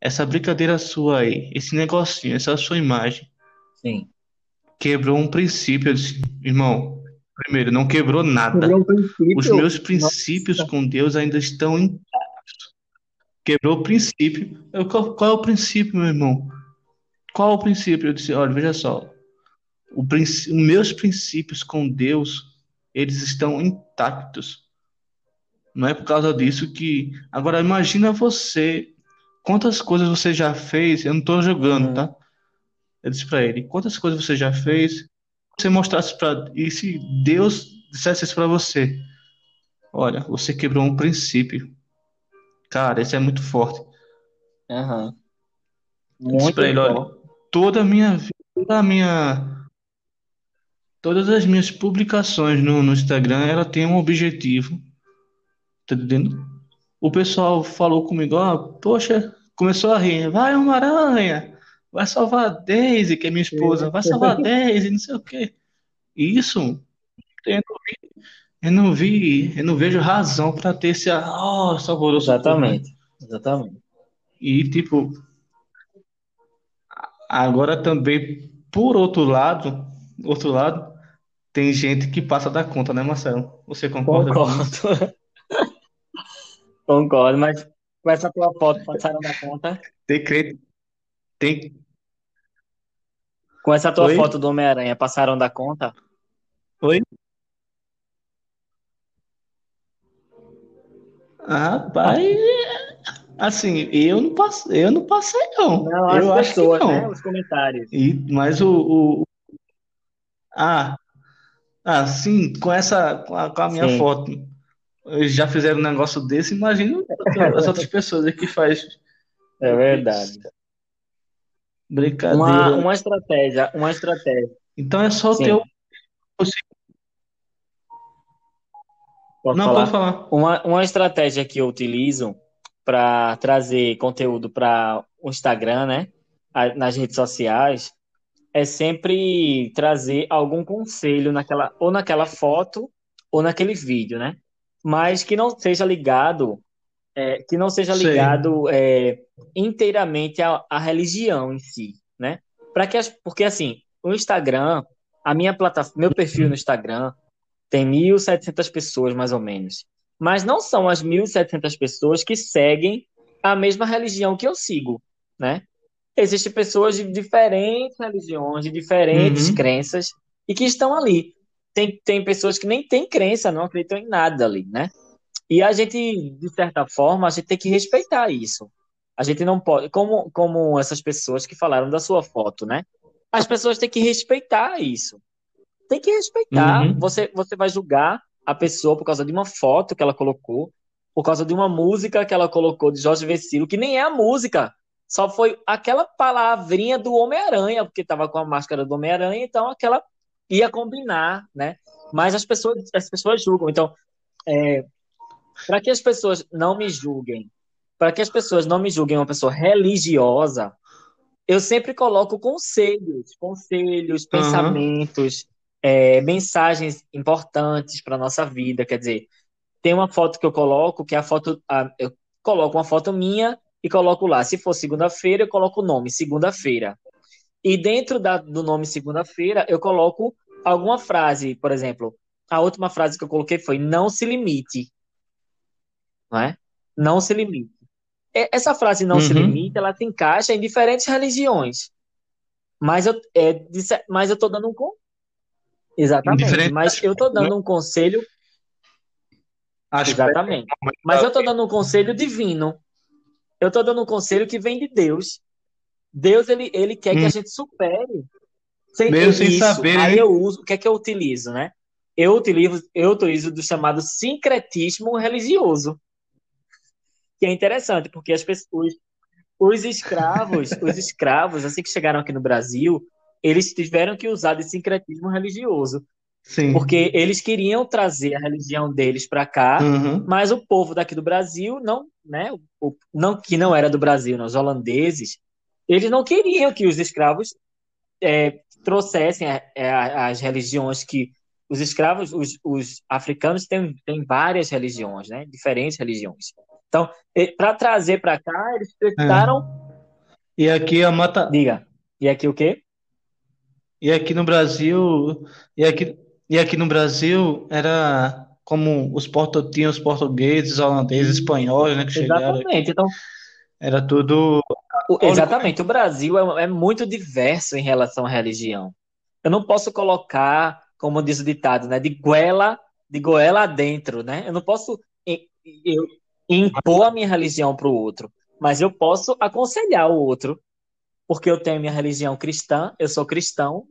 essa brincadeira sua aí, esse negocinho, essa sua imagem, Sim quebrou um princípio. Eu disse, irmão, primeiro, não quebrou nada. Quebrou Os meus princípios Nossa. com Deus ainda estão intactos. Quebrou o princípio. Eu, qual, qual, é o princípio, meu irmão? Qual é o princípio? Eu disse, olha, veja só. o, os meus princípios com Deus, eles estão intactos. Não é por causa disso que. Agora, imagina você. Quantas coisas você já fez? Eu não estou jogando, uhum. tá? Eu disse para ele: quantas coisas você já fez? Você mostrasse para. E se Deus dissesse isso para você? Olha, você quebrou um princípio. Cara, isso é muito forte. Uhum. Muito pra ele, olha, toda a minha vida, toda a minha. Todas as minhas publicações no, no Instagram, ela tem um objetivo Tá entendendo? O pessoal falou comigo, ó, poxa, começou a rir, vai Homem-Aranha, vai salvar a Daisy, que é minha esposa, vai salvar a Daisy, não sei o quê. Isso, eu não vi, eu não, vi, eu não vejo razão para ter esse, ó, oh. Exatamente, povo, né? exatamente. E, tipo, agora também, por outro lado, outro lado, tem gente que passa da conta, né, Marcelo? Você concorda Concordo. Concordo, mas com essa tua foto passaram da conta. Tem crente. Tem. Com essa tua Oi? foto do Homem-Aranha, passaram da conta? Oi? Rapaz, assim, eu não passei, eu não passei, não. Não, as eu acho que não. né? Os comentários. E, mas o, o- Ah, ah, sim, com essa, com a, com a minha Sim. foto já fizeram um negócio desse, imagina as outras pessoas que faz. É verdade. Brincadeira. Uma, uma estratégia, uma estratégia. Então é só ter o. Pode Não, falar? pode falar. Uma, uma estratégia que eu utilizo para trazer conteúdo para o Instagram, né? Nas redes sociais, é sempre trazer algum conselho naquela, ou naquela foto ou naquele vídeo, né? mas que não seja ligado, é, que não seja ligado é, inteiramente à, à, religião em si, né? Para que as, porque assim, o Instagram, a minha plataforma, meu perfil no Instagram tem 1.700 pessoas mais ou menos, mas não são as 1.700 pessoas que seguem a mesma religião que eu sigo, né? Existem pessoas de diferentes religiões, de diferentes uhum. crenças e que estão ali tem, tem pessoas que nem têm crença, não acreditam em nada ali, né? E a gente, de certa forma, a gente tem que respeitar isso. A gente não pode, como, como essas pessoas que falaram da sua foto, né? As pessoas têm que respeitar isso. Tem que respeitar. Uhum. Você, você vai julgar a pessoa por causa de uma foto que ela colocou, por causa de uma música que ela colocou de Jorge Vecilo, que nem é a música. Só foi aquela palavrinha do Homem-Aranha, porque estava com a máscara do Homem-Aranha, então aquela ia combinar, né? Mas as pessoas, as pessoas julgam. Então, é, para que as pessoas não me julguem, para que as pessoas não me julguem uma pessoa religiosa, eu sempre coloco conselhos, conselhos, uhum. pensamentos, é, mensagens importantes para nossa vida. Quer dizer, tem uma foto que eu coloco, que é a foto, a, eu coloco uma foto minha e coloco lá. Se for segunda-feira, eu coloco o nome segunda-feira. E dentro da, do nome segunda-feira, eu coloco alguma frase, por exemplo, a última frase que eu coloquei foi não se limite. Não é? Não se limite. Essa frase não uhum. se limite, ela se encaixa em diferentes religiões. Mas eu, é, mas eu tô dando um Exatamente. Mas eu tô dando um conselho. Acho Exatamente. Mas eu tô dando um conselho divino. Eu tô dando um conselho que vem de Deus. Deus, ele, ele quer hum. que a hum. gente supere sem Mesmo sem isso, saber. Aí eu uso, o que é que eu utilizo, né? Eu utilizo, eu utilizo do chamado sincretismo religioso. Que é interessante, porque as pessoas, os escravos, os escravos, assim que chegaram aqui no Brasil, eles tiveram que usar de sincretismo religioso. Sim. Porque eles queriam trazer a religião deles para cá, uhum. mas o povo daqui do Brasil não, né, o, não que não era do Brasil, não, os holandeses, eles não queriam que os escravos é, trouxessem a, é, a, as religiões que os escravos, os, os, africanos têm, têm várias religiões, né? Diferentes religiões. Então, para trazer para cá, eles precisaram. É. E aqui a mata. Diga. E aqui o quê? E aqui no Brasil, e aqui, e aqui no Brasil era como os porto, tinham os portugueses, holandeses, espanhóis, né, que chegaram. Exatamente. Então, era tudo Exatamente. O Brasil é, é, muito diverso em relação à religião. eu não posso colocar, como diz o ditado, né, de goela, de goela adentro, né? Eu não posso eu, impor a minha religião para o outro, mas eu posso aconselhar o outro, porque eu tenho minha religião cristã, eu sou cristão,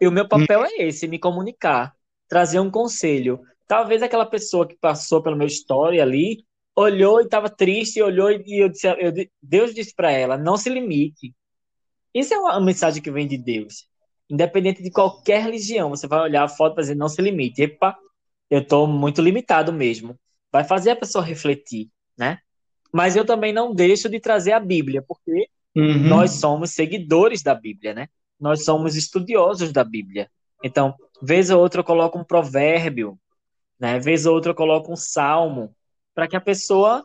e o meu papel é esse, me comunicar, trazer um conselho. Talvez aquela pessoa que passou pela minha história ali olhou e estava triste, olhou e eu disse, eu, Deus disse para ela: não se limite. Isso é uma mensagem que vem de Deus. Independente de qualquer religião, você vai olhar a foto e dizer: não se limite. Epa, eu estou muito limitado mesmo. Vai fazer a pessoa refletir, né? Mas eu também não deixo de trazer a Bíblia, porque uhum. nós somos seguidores da Bíblia, né? Nós somos estudiosos da Bíblia. Então, vez ou outra eu coloco um provérbio, né? Vez ou outra eu coloco um salmo, para que a pessoa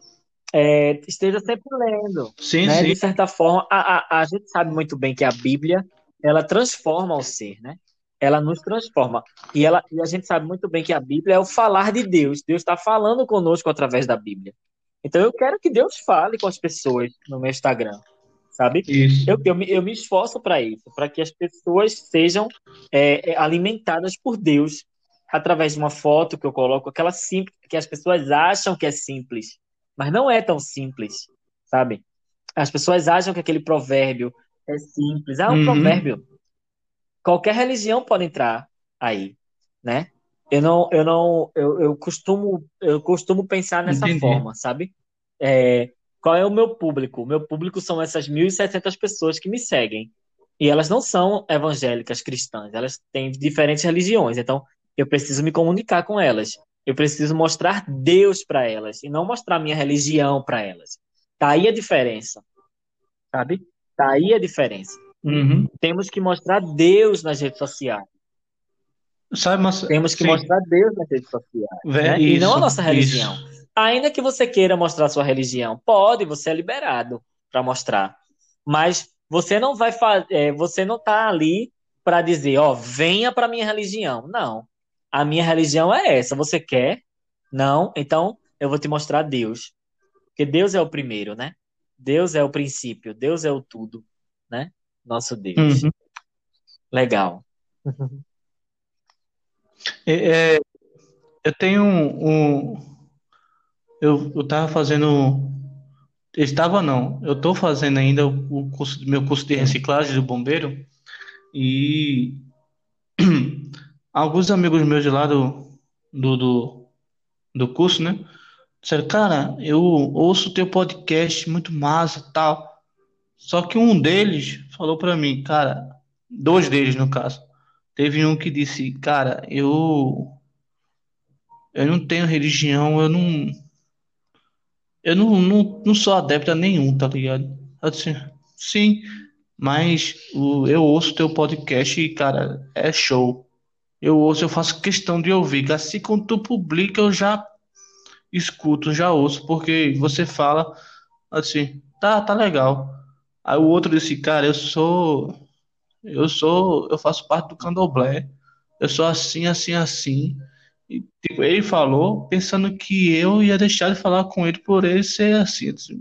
é, esteja sempre lendo. Sim, né? sim. De certa forma, a, a, a gente sabe muito bem que a Bíblia ela transforma o ser, né? Ela nos transforma. E, ela, e a gente sabe muito bem que a Bíblia é o falar de Deus. Deus está falando conosco através da Bíblia. Então eu quero que Deus fale com as pessoas no meu Instagram, sabe? Isso. Eu, eu, me, eu me esforço para isso, para que as pessoas sejam é, é alimentadas por Deus através de uma foto que eu coloco, aquela simples, que as pessoas acham que é simples, mas não é tão simples, sabe? As pessoas acham que aquele provérbio é simples. Ah, um uhum. provérbio. Qualquer religião pode entrar aí, né? Eu não, eu não, eu, eu costumo, eu costumo pensar nessa Entendi. forma, sabe? É, qual é o meu público? O meu público são essas 1.700 pessoas que me seguem. E elas não são evangélicas cristãs, elas têm diferentes religiões. Então, eu preciso me comunicar com elas. Eu preciso mostrar Deus para elas e não mostrar minha religião para elas. Tá aí a diferença. Sabe? Tá aí a diferença. Uhum. Temos que mostrar Deus nas redes sociais. Sabe, mas... Temos que Sim. mostrar Deus nas redes sociais. né? isso, e não a nossa religião. Isso. Ainda que você queira mostrar sua religião, pode, você é liberado para mostrar. Mas você não vai fazer, é, você não tá ali para dizer, ó, venha para minha religião. Não a minha religião é essa. Você quer? Não? Então eu vou te mostrar Deus. Porque Deus é o primeiro, né? Deus é o princípio, Deus é o tudo, né? Nosso Deus. Uhum. Legal. É, é, eu tenho um, um eu, eu tava fazendo estava não, eu estou fazendo ainda o curso, meu curso de reciclagem do bombeiro e alguns amigos meus de lá do, do, do, do curso, né? Disseram, cara, eu ouço teu podcast muito massa tal. Só que um deles falou para mim, cara, dois deles no caso. Teve um que disse, cara, eu eu não tenho religião, eu não eu não, não, não sou adepto a nenhum, tá ligado? Eu disse, sim, mas eu ouço teu podcast e, cara, é show eu ouço, eu faço questão de ouvir. Assim quando tu publica, eu já escuto, já ouço, porque você fala assim, tá, tá legal. Aí o outro disse, cara, eu sou, eu sou, eu faço parte do candomblé, eu sou assim, assim, assim. E, tipo, ele falou pensando que eu ia deixar de falar com ele por ele ser assim. Disse,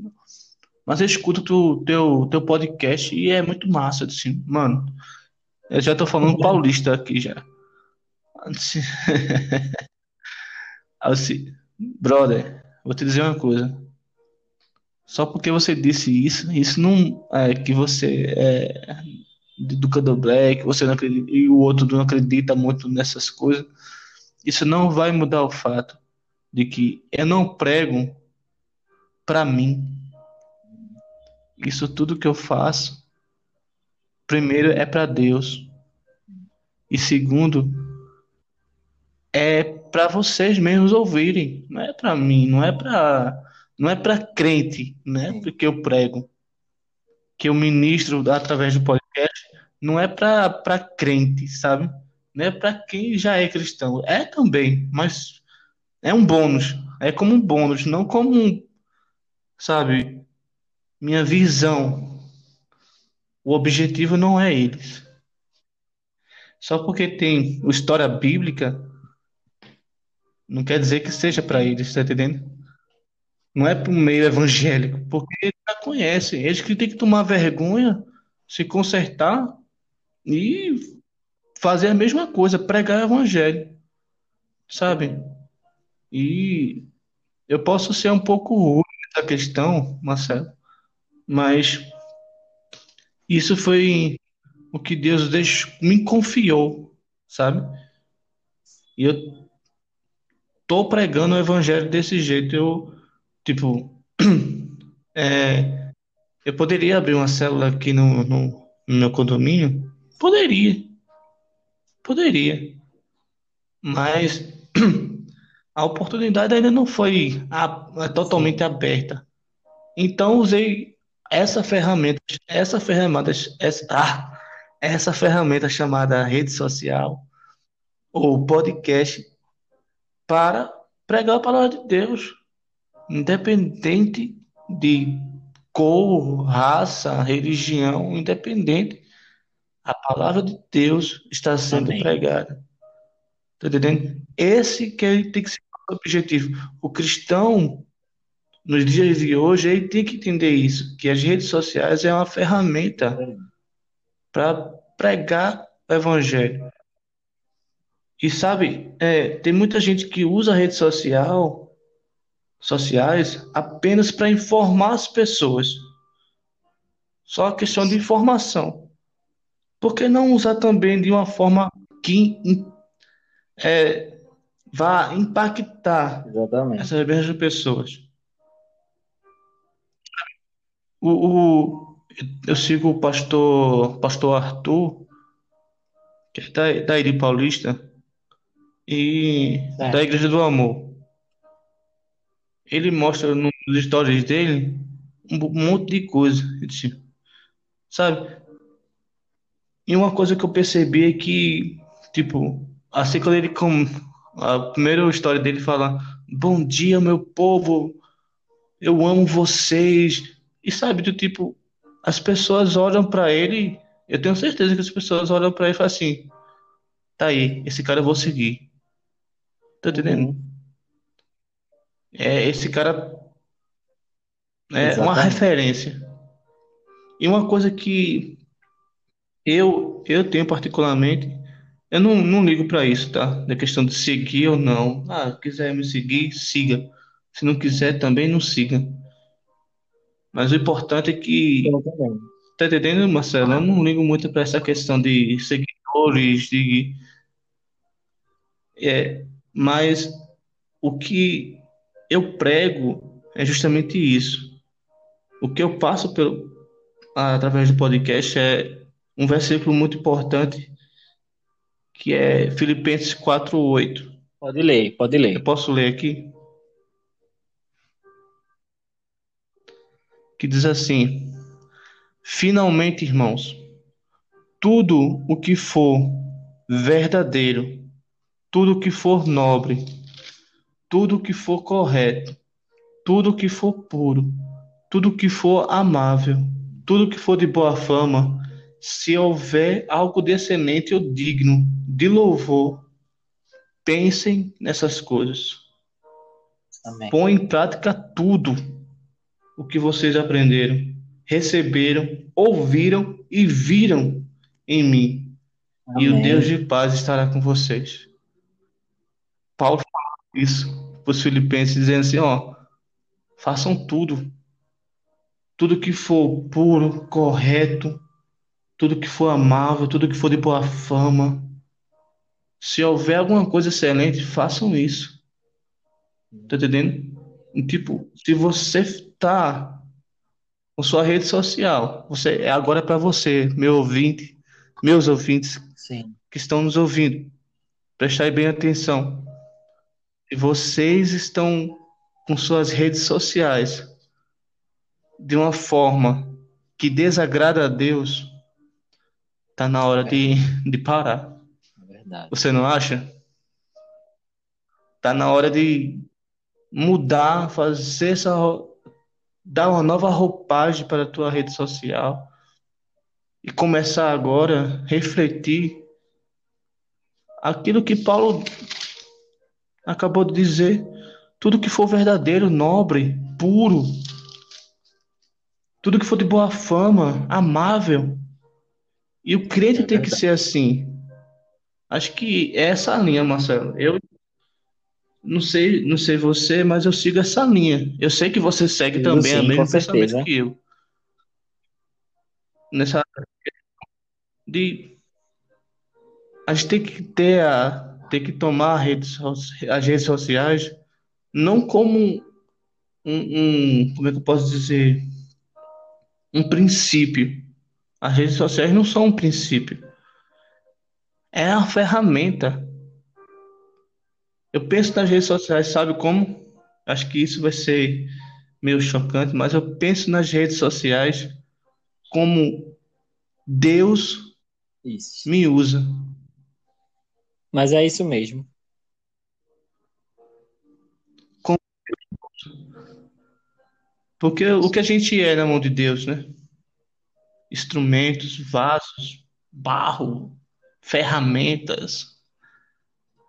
mas eu escuto tu, teu, teu podcast e é muito massa. Assim, mano, eu já tô falando paulista aqui já. Assim, brother, vou te dizer uma coisa. Só porque você disse isso, isso não é que você é do candomblé, que você não acredita, e o outro não acredita muito nessas coisas. Isso não vai mudar o fato de que eu não prego para mim. Isso tudo que eu faço, primeiro é para Deus. E segundo, é para vocês mesmos ouvirem, não é para mim, não é para não é para crente, né? Porque eu prego, que eu ministro através do podcast, não é para crente, sabe? Não é para quem já é cristão, é também, mas é um bônus, é como um bônus, não como um, sabe? Minha visão. O objetivo não é eles. Só porque tem história bíblica não quer dizer que seja para eles, tá entendendo? Não é para o meio evangélico, porque eles já conhecem. Eles que têm que tomar vergonha, se consertar e fazer a mesma coisa, pregar o evangelho, sabe? E eu posso ser um pouco ruim nessa questão, Marcelo, mas isso foi o que Deus me confiou, sabe? E eu tô pregando o evangelho desse jeito. Eu, tipo, é, eu poderia abrir uma célula aqui no, no, no meu condomínio? Poderia. Poderia. Mas a oportunidade ainda não foi a, totalmente aberta. Então usei essa ferramenta, essa ferramenta, essa, ah, essa ferramenta chamada rede social ou podcast para pregar a palavra de Deus, independente de cor, raça, religião, independente. A palavra de Deus está sendo Amém. pregada. Tá entendendo? Esse que tem que ser o objetivo. O cristão, nos dias de hoje, ele tem que entender isso, que as redes sociais é uma ferramenta para pregar o evangelho. E sabe, é, tem muita gente que usa a rede social, sociais apenas para informar as pessoas. Só questão de informação. Por que não usar também de uma forma que é, vá impactar Exatamente. essas mesmas pessoas? O, o, eu sigo o pastor, pastor Arthur, que é da, da Iri Paulista e É. da Igreja do Amor. Ele mostra nos stories dele um monte de coisa, sabe? E uma coisa que eu percebi é que, tipo, assim quando ele com a primeira história dele fala, Bom dia, meu povo, eu amo vocês. E sabe, do tipo, as pessoas olham para ele, eu tenho certeza que as pessoas olham para ele e falam assim, tá aí, esse cara eu vou seguir. Tá entendendo? Uhum. É, esse cara é uma Exatamente. referência. E uma coisa que eu eu tenho particularmente, eu não, não ligo para isso, tá? Da questão de seguir ou não. Ah, quiser me seguir, siga. Se não quiser, também não siga. Mas o importante é que, tá entendendo, Marcelo? Eu não ligo muito para essa questão de seguidores, de é, mas o que eu prego é justamente isso. O que eu passo pelo, através do podcast é um versículo muito importante, que é Filipenses 4:8. Pode ler, pode Eu ler. posso ler aqui? Que diz assim: Finalmente, irmãos, tudo o que for verdadeiro, tudo o que for nobre, tudo o que for correto, tudo o que for puro, tudo o que for amável, tudo o que for de boa fama, se houver algo de excelente ou digno de louvor, pensem nessas coisas. Amém. Põe em prática tudo o que vocês aprenderam, receberam, ouviram e viram em mim. E o Amém. Deus de paz estará com vocês. Paulo fala isso para os filipenses, dizendo assim, ó, façam tudo. Tudo que for puro, correto, tudo que for amável, tudo que for de boa fama. Se houver alguma coisa excelente, façam isso. Tá entendendo? Tipo, se você tá com sua rede social, você é agora para você, meu ouvinte, meus ouvintes Sim. que estão nos ouvindo, prestai bem atenção. Se vocês estão com suas redes sociais de uma forma que desagrada a Deus, tá na hora de, de parar. É verdade. Você não acha? Tá na hora de mudar, fazer essa, dar uma nova roupagem para a tua rede social e começar agora a refletir aquilo que Paulo acabou de dizer, tudo que for verdadeiro, nobre, puro, tudo que for de boa fama, amável. E o crente É tem que ser assim. Acho que é essa linha, Marcelo. Eu não sei, não sei você, mas eu sigo essa linha. Eu sei que você segue Sigo também sim, mesmo pensamento certeza. que eu. Nessa de a gente tem que ter a ter que tomar redes, as redes sociais não como um, um, como é que eu posso dizer, um princípio. As redes sociais não são um princípio, é uma ferramenta. Eu penso nas redes sociais, sabe como? Acho que isso vai ser meio chocante, mas eu penso nas redes sociais como Deus Isso. me usa. Mas é isso mesmo. Porque o que a gente é na mão de Deus, né? Instrumentos, vasos, barro, ferramentas,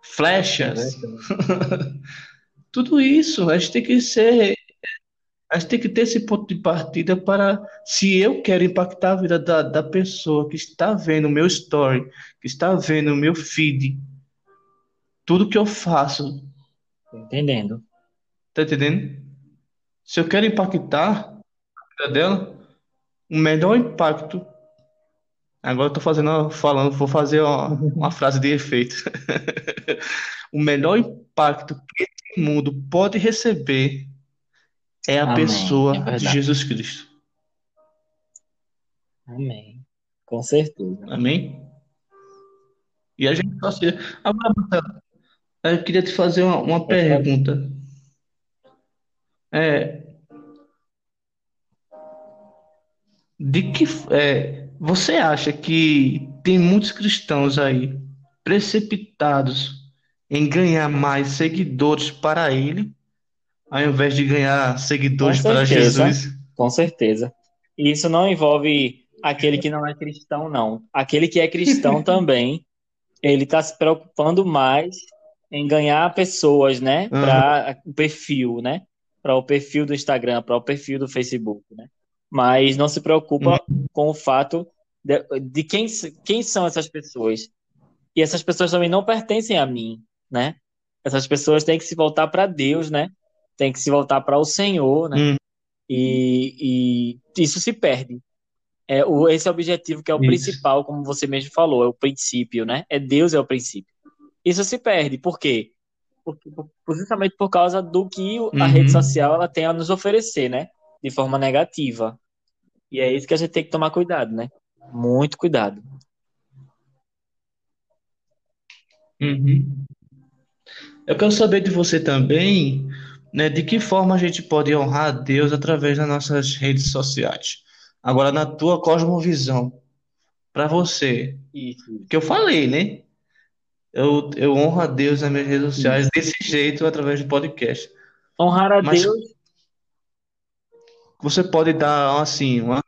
flechas, verdade. tudo isso, a gente tem que ser, a gente tem que ter esse ponto de partida para, se eu quero impactar a vida da, da pessoa que está vendo o meu story, que está vendo o meu feed, tudo que eu faço, entendendo. tá entendendo? Se eu quero impactar a vida dela, o melhor impacto. Agora eu tô fazendo, falando, vou fazer uma, uma frase de efeito. O melhor impacto que esse mundo pode receber é a Amém. É pessoa de verdade. Jesus Cristo. Amém. Com certeza. Amém? E a gente só se... Agora, eu queria te fazer uma, uma pergunta. É, de que é, você acha que tem muitos cristãos aí precipitados em ganhar mais seguidores para ele, ao invés de ganhar seguidores para certeza. Jesus? Com certeza. E isso não envolve aquele que não é cristão, não. Aquele que é cristão também, ele está se preocupando mais em ganhar pessoas, né, para o perfil, né, para o perfil do Instagram, para o perfil do Facebook, né. Mas não se preocupa com o fato de, de quem, quem são essas pessoas. E essas pessoas também não pertencem a mim, né? Essas pessoas têm que se voltar para Deus, né? Tem que se voltar para o Senhor, né? Hum, E, e isso se perde. É, o, esse é o objetivo que é o isso. principal, como você mesmo falou, é o princípio, né? É Deus é o princípio. Isso se perde, por quê? Porque, por- justamente por causa do que a rede Uhum. social ela tem a nos oferecer, né? De forma negativa. E é isso que a gente tem que tomar cuidado, né? Muito cuidado. Uhum. Eu quero saber de você também, né, de que forma a gente pode honrar a Deus através das nossas redes sociais. Agora, na tua cosmovisão, para você, Isso, que eu falei, né? Eu, eu honro a Deus nas minhas redes sociais isso. desse jeito, através do podcast. Honrar a Mas Deus, você pode dar, assim, uma,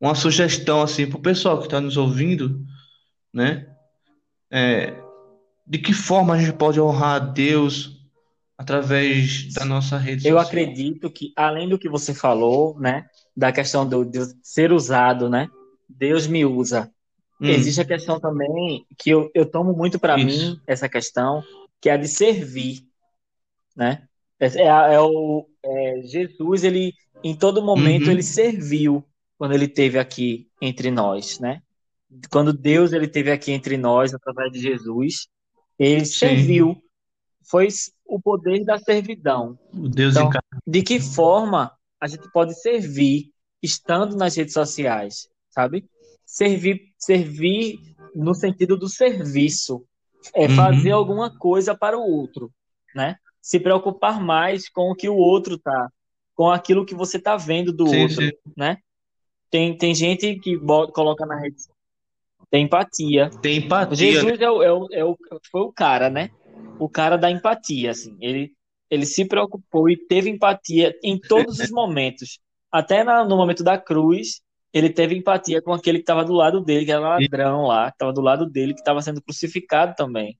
uma sugestão, assim, para o pessoal que está nos ouvindo, né? É, de que forma a gente pode honrar a Deus através da nossa rede eu social? acredito que, além do que você falou, né? Da questão do, de ser usado, né? Deus me usa. Existe a Hum, questão também que eu, eu tomo muito para mim, essa questão, que é a de servir, né? É, é, é o, é, Jesus, ele, em todo momento, ele Uhum. serviu quando ele esteve aqui entre nós, né? Quando Deus, ele esteve aqui entre nós, através de Jesus, ele Sim. serviu. Foi o poder da servidão. O Deus Então, de que forma a gente pode servir estando nas redes sociais, sabe? Servir, servir no sentido do serviço, é fazer Uhum. alguma coisa para o outro, né? Se preocupar mais com o que o outro tá, com aquilo que você tá vendo do Sim, outro, sim. né? Tem, tem gente que bota, coloca na rede, tem empatia. Tem empatia, né? Jesus é o, é o, é o, foi o cara, né? O cara da empatia, assim. Ele, ele se preocupou e teve empatia em todos os momentos. Até na- no momento da cruz, ele teve empatia com aquele que estava do lado dele, que era ladrão lá, que estava do lado dele, que estava sendo crucificado também,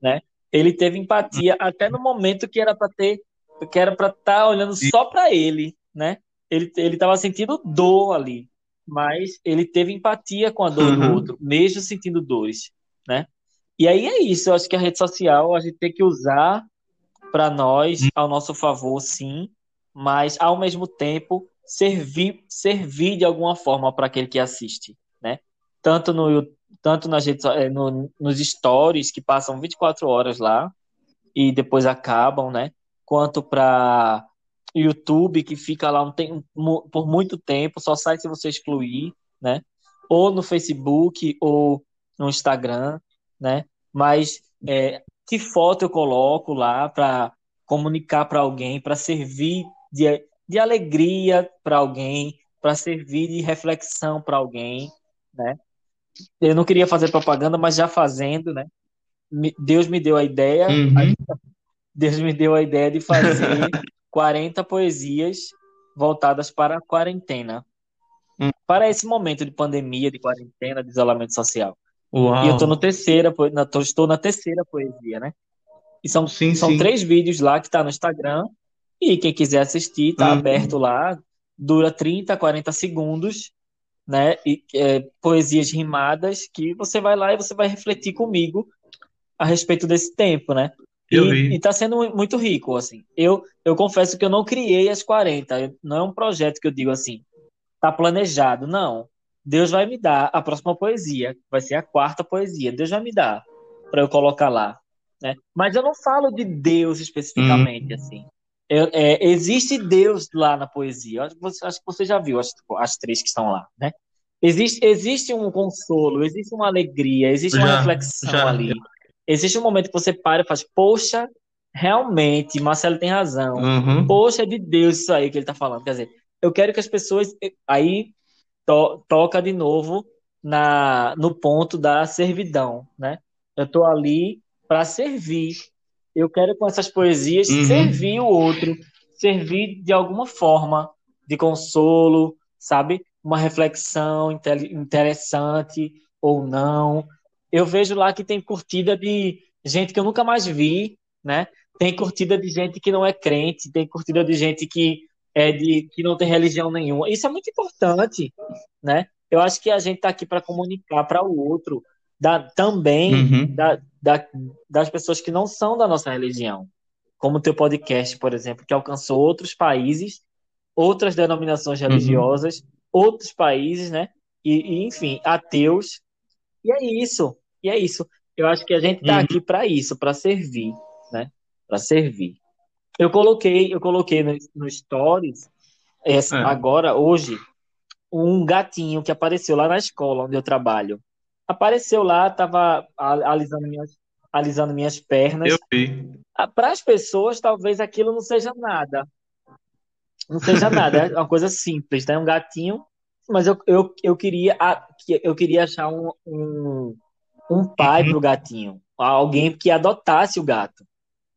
né? Ele teve empatia até no momento que era para ter, que era para estar olhando e- só para ele, né? Ele ele estava sentindo dor ali, mas ele teve empatia com a dor do Uhum. outro, mesmo sentindo dores, né? E aí é isso, eu acho que a rede social a gente tem que usar para nós, ao nosso favor, sim, mas ao mesmo tempo servir, servir de alguma forma para aquele que assiste, né? Tanto no tanto nas redes, eh, no, nos stories que passam 24 horas lá e depois acabam, né? Quanto para YouTube que fica lá um tempo, por muito tempo, só sai se você excluir, né? Ou no Facebook ou no Instagram, né? Mas é, que foto eu coloco lá para comunicar para alguém, para servir de, de alegria para alguém, para servir de reflexão para alguém, né? Eu não queria fazer propaganda, mas já fazendo, né? Deus me deu a ideia, uhum. Deus me deu a ideia de fazer 40 poesias voltadas para a quarentena. Hum. Para esse momento de pandemia, de quarentena, de isolamento social. Uau. E eu estou no terceira, estou na terceira poesia, né? E são, sim, são sim. três vídeos lá que tá no Instagram. E quem quiser assistir, tá uhum. aberto lá. Dura 30, 40 segundos, né? E, é, poesias rimadas que você vai lá e você vai refletir comigo a respeito desse tempo, né? Eu e, vi. e tá sendo muito rico, assim. Eu, eu confesso que eu não criei as 40. Não é um projeto que eu digo assim, tá planejado. Não. Deus vai me dar a próxima poesia, vai ser a quarta poesia. Deus vai me dar para eu colocar lá, né? Mas eu não falo de Deus especificamente, hum. assim. Eu, é, existe Deus lá na poesia. Acho que você, acho que você já viu as, as três que estão lá, né? Existe, existe um consolo, existe uma alegria, existe já, uma reflexão já, ali. Existe um momento que você para e faz, poxa, realmente, Marcelo tem razão. Uhum. Poxa, é de Deus isso aí que ele está falando. Quer dizer, eu quero que as pessoas. Aí to, toca de novo na, no ponto da servidão, né? Eu estou ali para servir. Eu quero com essas poesias uhum. servir o outro, servir de alguma forma de consolo, sabe? Uma reflexão interessante ou não. Eu vejo lá que tem curtida de gente que eu nunca mais vi, né? Tem curtida de gente que não é crente, tem curtida de gente que é de que não tem religião nenhuma. Isso é muito importante, né? Eu acho que a gente está aqui para comunicar para o outro, da, também uhum. da, da, das pessoas que não são da nossa religião, como o teu podcast, por exemplo, que alcançou outros países, outras denominações uhum. religiosas, uhum. outros países, né? E, e, enfim, ateus. E é isso. E é isso. Eu acho que a gente está uhum. aqui para isso, para servir, né? Para servir. Eu coloquei, eu coloquei no, no Stories, essa, é. agora, hoje, um gatinho que apareceu lá na escola onde eu trabalho. Apareceu lá, tava alisando minhas, alisando minhas pernas. Eu vi. Ah, Para as pessoas, talvez aquilo não seja nada. Não seja nada, é uma coisa simples, né? Um gatinho, mas eu, eu, eu, queria, eu queria achar um, um, um pai uhum. para o gatinho, alguém que adotasse o gato,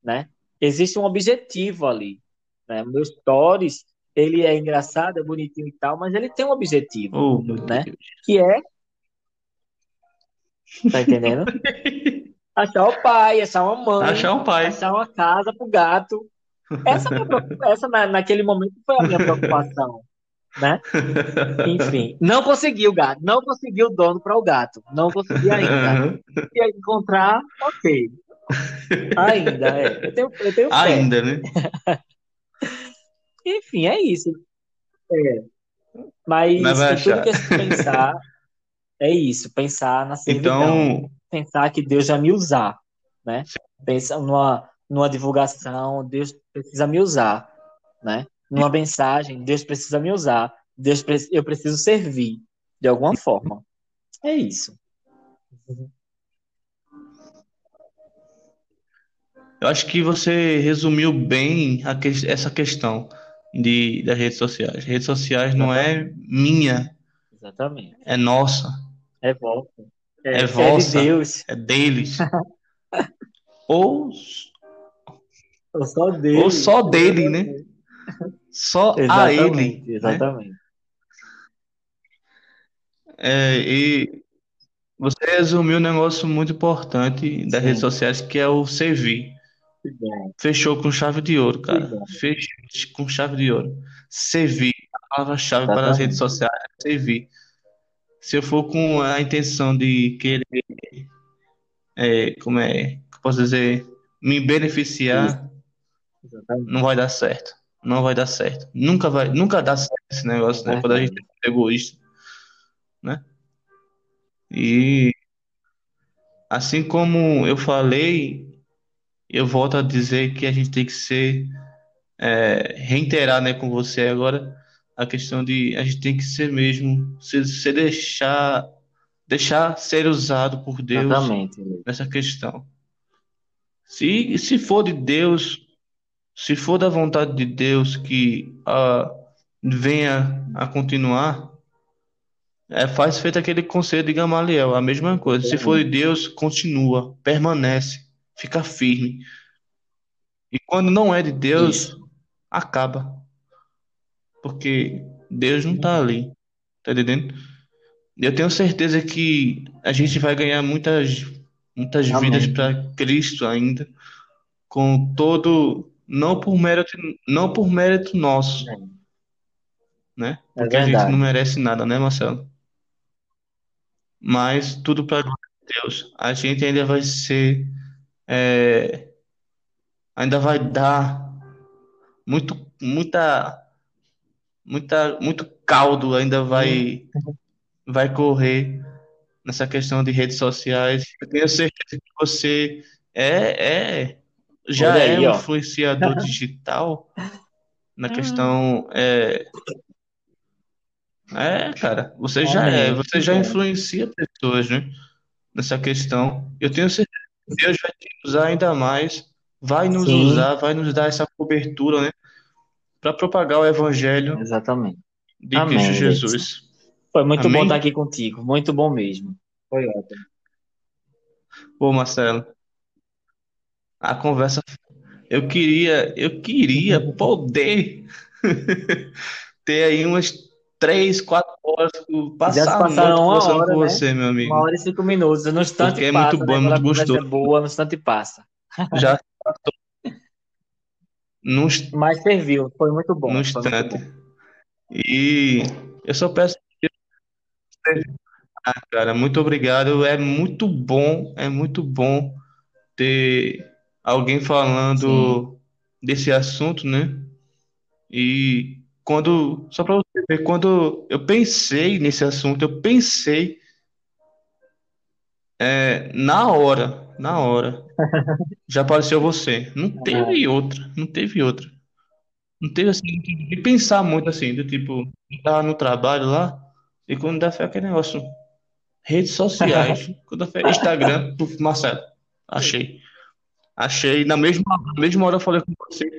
né? existe um objetivo ali. Né? Meu stories, ele é engraçado, é bonitinho e tal, mas ele tem um objetivo, oh, né? Que é Tá entendendo? achar o pai, achar uma mãe, achar um pai, achar uma casa pro gato. Essa, é essa naquele momento foi a minha preocupação, né? Enfim, não consegui o gato, não consegui o dono para o gato, não consegui ainda. Se encontrar, ok. Ainda, é. Eu tenho, eu tenho Ainda, né? Enfim, é isso. É. Mas, Mas tudo que a pensar é isso, pensar na servidão. Então... Pensar que Deus vai me usar, né? Pensar numa, numa divulgação, Deus precisa me usar, né? Numa mensagem, Deus precisa me usar. Deus, eu preciso servir de alguma forma. É isso. Eu acho que você resumiu bem que, essa questão de, das redes sociais. Redes sociais não é minha. Exatamente. É nossa. É vossa. É, é vossa. É, de Deus. é deles. ou, ou só dele. Ou só dele, né? Só a ele. Né? Exatamente. Né? É, e você resumiu um negócio muito importante das Sim. redes sociais, que é o servir. Fechou com chave de ouro, cara. Fechou com chave de ouro. Servir. A palavra-chave para as redes sociais é servir. Se eu for com a intenção de querer é, como é, que eu posso dizer, me beneficiar, não vai dar certo. Não vai dar certo. Nunca vai, nunca dá certo esse negócio, né? Quando a gente é egoísta, né? E assim como eu falei, eu volto a dizer que a gente tem que ser, é, reiterar, né, com você agora a questão de a gente tem que ser mesmo, se, se deixar, deixar ser usado por Deus Exatamente. nessa questão. Se, se for de Deus, se for da vontade de Deus que ah, venha a continuar, é, faz feito aquele conselho de Gamaliel, a mesma coisa. Se for de Deus, continua, permanece, fica firme. E quando não é de Deus, Isso. acaba. Porque Deus não está ali. Tá entendendo? Eu tenho certeza que a gente vai ganhar muitas, muitas Amém. vidas para Cristo ainda, com todo, não por mérito, não por mérito nosso, né? É Porque a gente não merece nada, né, Marcelo? Mas tudo para glória de Deus. A gente ainda vai ser, é, ainda vai dar muito, muita, muita, muito caldo ainda vai, vai correr nessa questão de redes sociais. Eu tenho certeza que você é, é, já Olha é aí, um influenciador digital na questão, é, é, cara, você já é, você já influencia pessoas, né? Nessa questão. Eu tenho certeza que Deus vai te usar ainda mais, vai nos Sim. usar, vai nos dar essa cobertura, né? Para propagar o evangelho Exatamente. de Amém, Cristo. Jesus. Foi muito bom Amém? estar aqui contigo. Muito bom mesmo. Foi ótimo. Pô, Marcelo, a conversa, eu queria, eu queria poder ter aí umas três, quatro horas, Já passar a passaram uma conversando hora, com né? você, meu amigo. Uma hora e cinco minutos. No instante Porque é passa, muito né? bom, é Quando a muito conversa é gostoso. boa, no instante passa. Já num, Mas serviu. Foi muito bom. muito instante. bom. E eu só peço que Ah, cara, muito obrigado. É muito bom, é muito bom ter alguém Sim. falando desse assunto, né? E quando, só para você ver, quando eu pensei nesse assunto, eu pensei é, na hora, na hora, já apareceu você. Não Ah, teve outra, não teve outra. Não teve assim, de pensar muito assim, do tipo, eu tava no trabalho lá, e quando dá fé aquele negócio, redes sociais, quando dá fé, Instagram, puf, Marcelo, achei. Achei, na mesma, na mesma hora eu falei com você.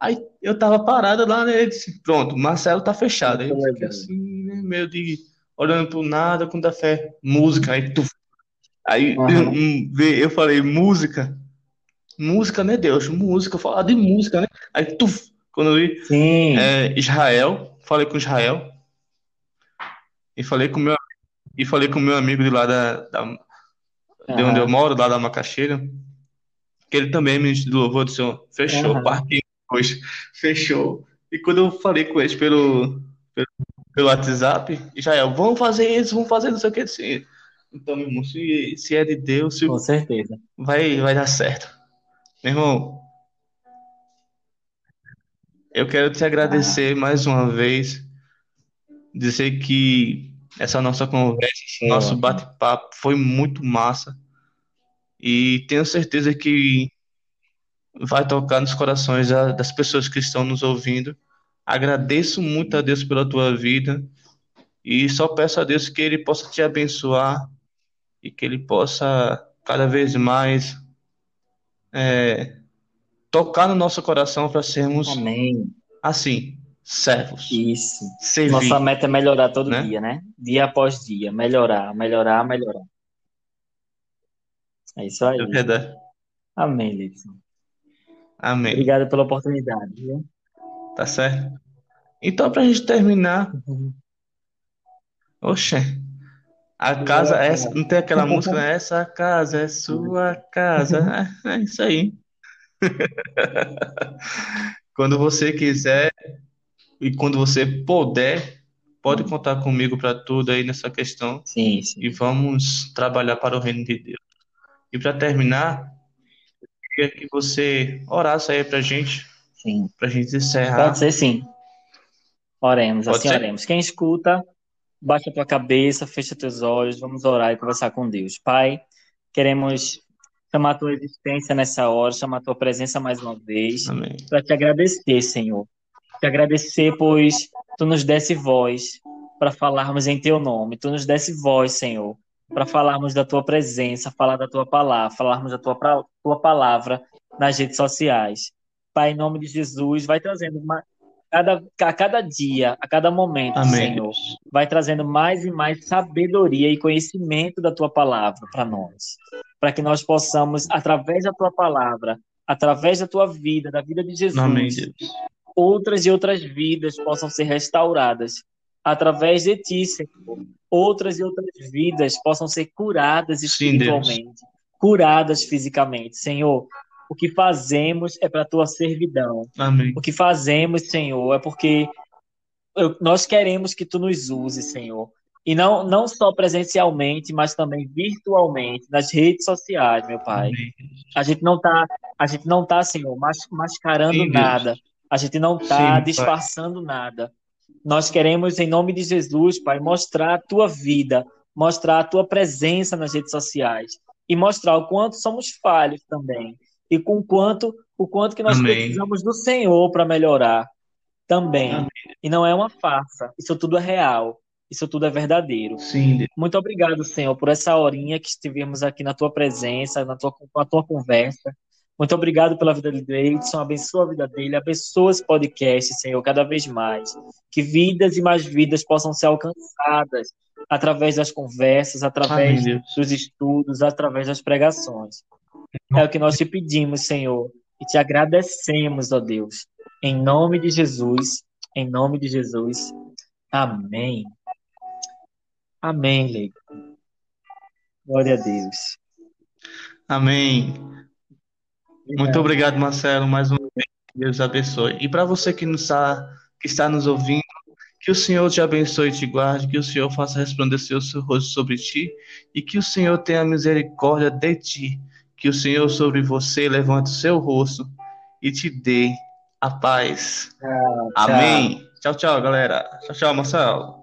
Aí eu tava parado lá, né? eu disse, pronto, Marcelo tá fechado. Aí eu fiquei assim, né, meio de olhando pro nada, quando dá fé, música, aí tu. Aí Aham. hum, vê, eu falei, música, música, né, Deus? Música, falar de música, né? Aí tu, quando eu vi Sim. é, Israel, falei com Israel e falei com meu e falei com meu amigo de lá da, da- de onde eu moro, lá da Macaxeira, que ele também é ministro do louvor do Senhor. Fechou, Aham. partiu hoje, fechou. E quando eu falei com eles pelo, pelo, pelo WhatsApp, Israel, vamos fazer isso, vamos fazer não sei o que assim. Então, meu irmão, se, se é de Deus, se Com certeza. vai, vai dar certo. Meu irmão, eu quero te Ah, agradecer mais uma vez, dizer que essa nossa conversa, esse nosso bate-papo foi muito massa e tenho certeza que vai tocar nos corações da- das pessoas que estão nos ouvindo. Agradeço muito a Deus pela tua vida e só peço a Deus que Ele possa te abençoar e que Ele possa cada vez mais é, tocar no nosso coração para sermos Amém. assim, servos, Isso. Nossa servir, meta é melhorar todo né? dia, né? Dia após dia. Melhorar, melhorar, melhorar. É isso É aí. verdade. Amém, Leidson. Amém. Obrigado pela oportunidade, viu? Tá certo? Então, para a gente terminar, oxe, a casa é essa, não tem aquela música, né? Essa casa é sua casa. É, é isso aí. Quando você quiser e quando você puder, pode contar comigo para tudo aí nessa questão Sim, e sim. vamos trabalhar para o reino de Deus. E para terminar, queria que você orasse aí para gente. Sim. Para gente encerrar. Pode ser sim. Oremos, Pode assim ser? oremos. Quem escuta, baixa a tua cabeça, fecha teus olhos, vamos orar e conversar com Deus. Pai, queremos chamar a tua existência nessa hora, chamar a tua presença mais uma vez, para te agradecer, Senhor. Te agradecer, pois tu nos desse voz para falarmos em teu nome, tu nos desse voz, Senhor, para falarmos da tua presença, falar da tua palavra, falarmos da tua, tua palavra nas redes sociais. Pai, em nome de Jesus, vai trazendo uma, cada, a cada dia, a cada momento, Amém. Senhor, vai trazendo mais e mais sabedoria e conhecimento da tua palavra para nós, para que nós possamos, através da tua palavra, através da tua vida, da vida de Jesus, Amém, outras e outras vidas possam ser restauradas através de ti, Senhor. Outras e outras vidas possam ser curadas espiritualmente, Sim, curadas fisicamente, Senhor. O que fazemos é para a tua servidão. Amém. O que fazemos, Senhor, é porque nós queremos que tu nos use, Senhor. E não, não só presencialmente, mas também virtualmente, nas redes sociais, meu Pai. Amém. A gente não tá, a gente não tá, Senhor, mascarando Sim, nada. A gente não tá Sim, disfarçando pai. nada. Nós queremos, em nome de Jesus, Pai, mostrar a tua vida, mostrar a tua presença nas redes sociais e mostrar o quanto somos falhos também e com quanto o quanto que nós Amém. precisamos do Senhor para melhorar também. Amém. E não é uma farsa, isso tudo é real, isso tudo é verdadeiro. Sim. Muito obrigado, Senhor, por essa horinha que estivemos aqui na tua presença, na tua, na tua conversa. Muito obrigado pela vida de Edson, abençoa a vida dele, abençoa esse podcast, Senhor, cada vez mais. Que vidas e mais vidas possam ser alcançadas através das conversas, através Amém, dos estudos, através das pregações. É o que nós te pedimos, Senhor, e te agradecemos, ó Deus. Em nome de Jesus, em nome de Jesus. Amém. Amém, Leico. Glória a Deus. Amém. Muito obrigado, Marcelo, mais uma vez. Deus abençoe. E para você que, nos está, que está nos ouvindo, que o Senhor te abençoe e te guarde, que o Senhor faça resplandecer o seu rosto sobre ti e que o Senhor tenha misericórdia de ti que o Senhor sobre você levante o seu rosto e te dê a paz. Amém. Tchau, tchau, galera. Tchau, tchau, Marcelo.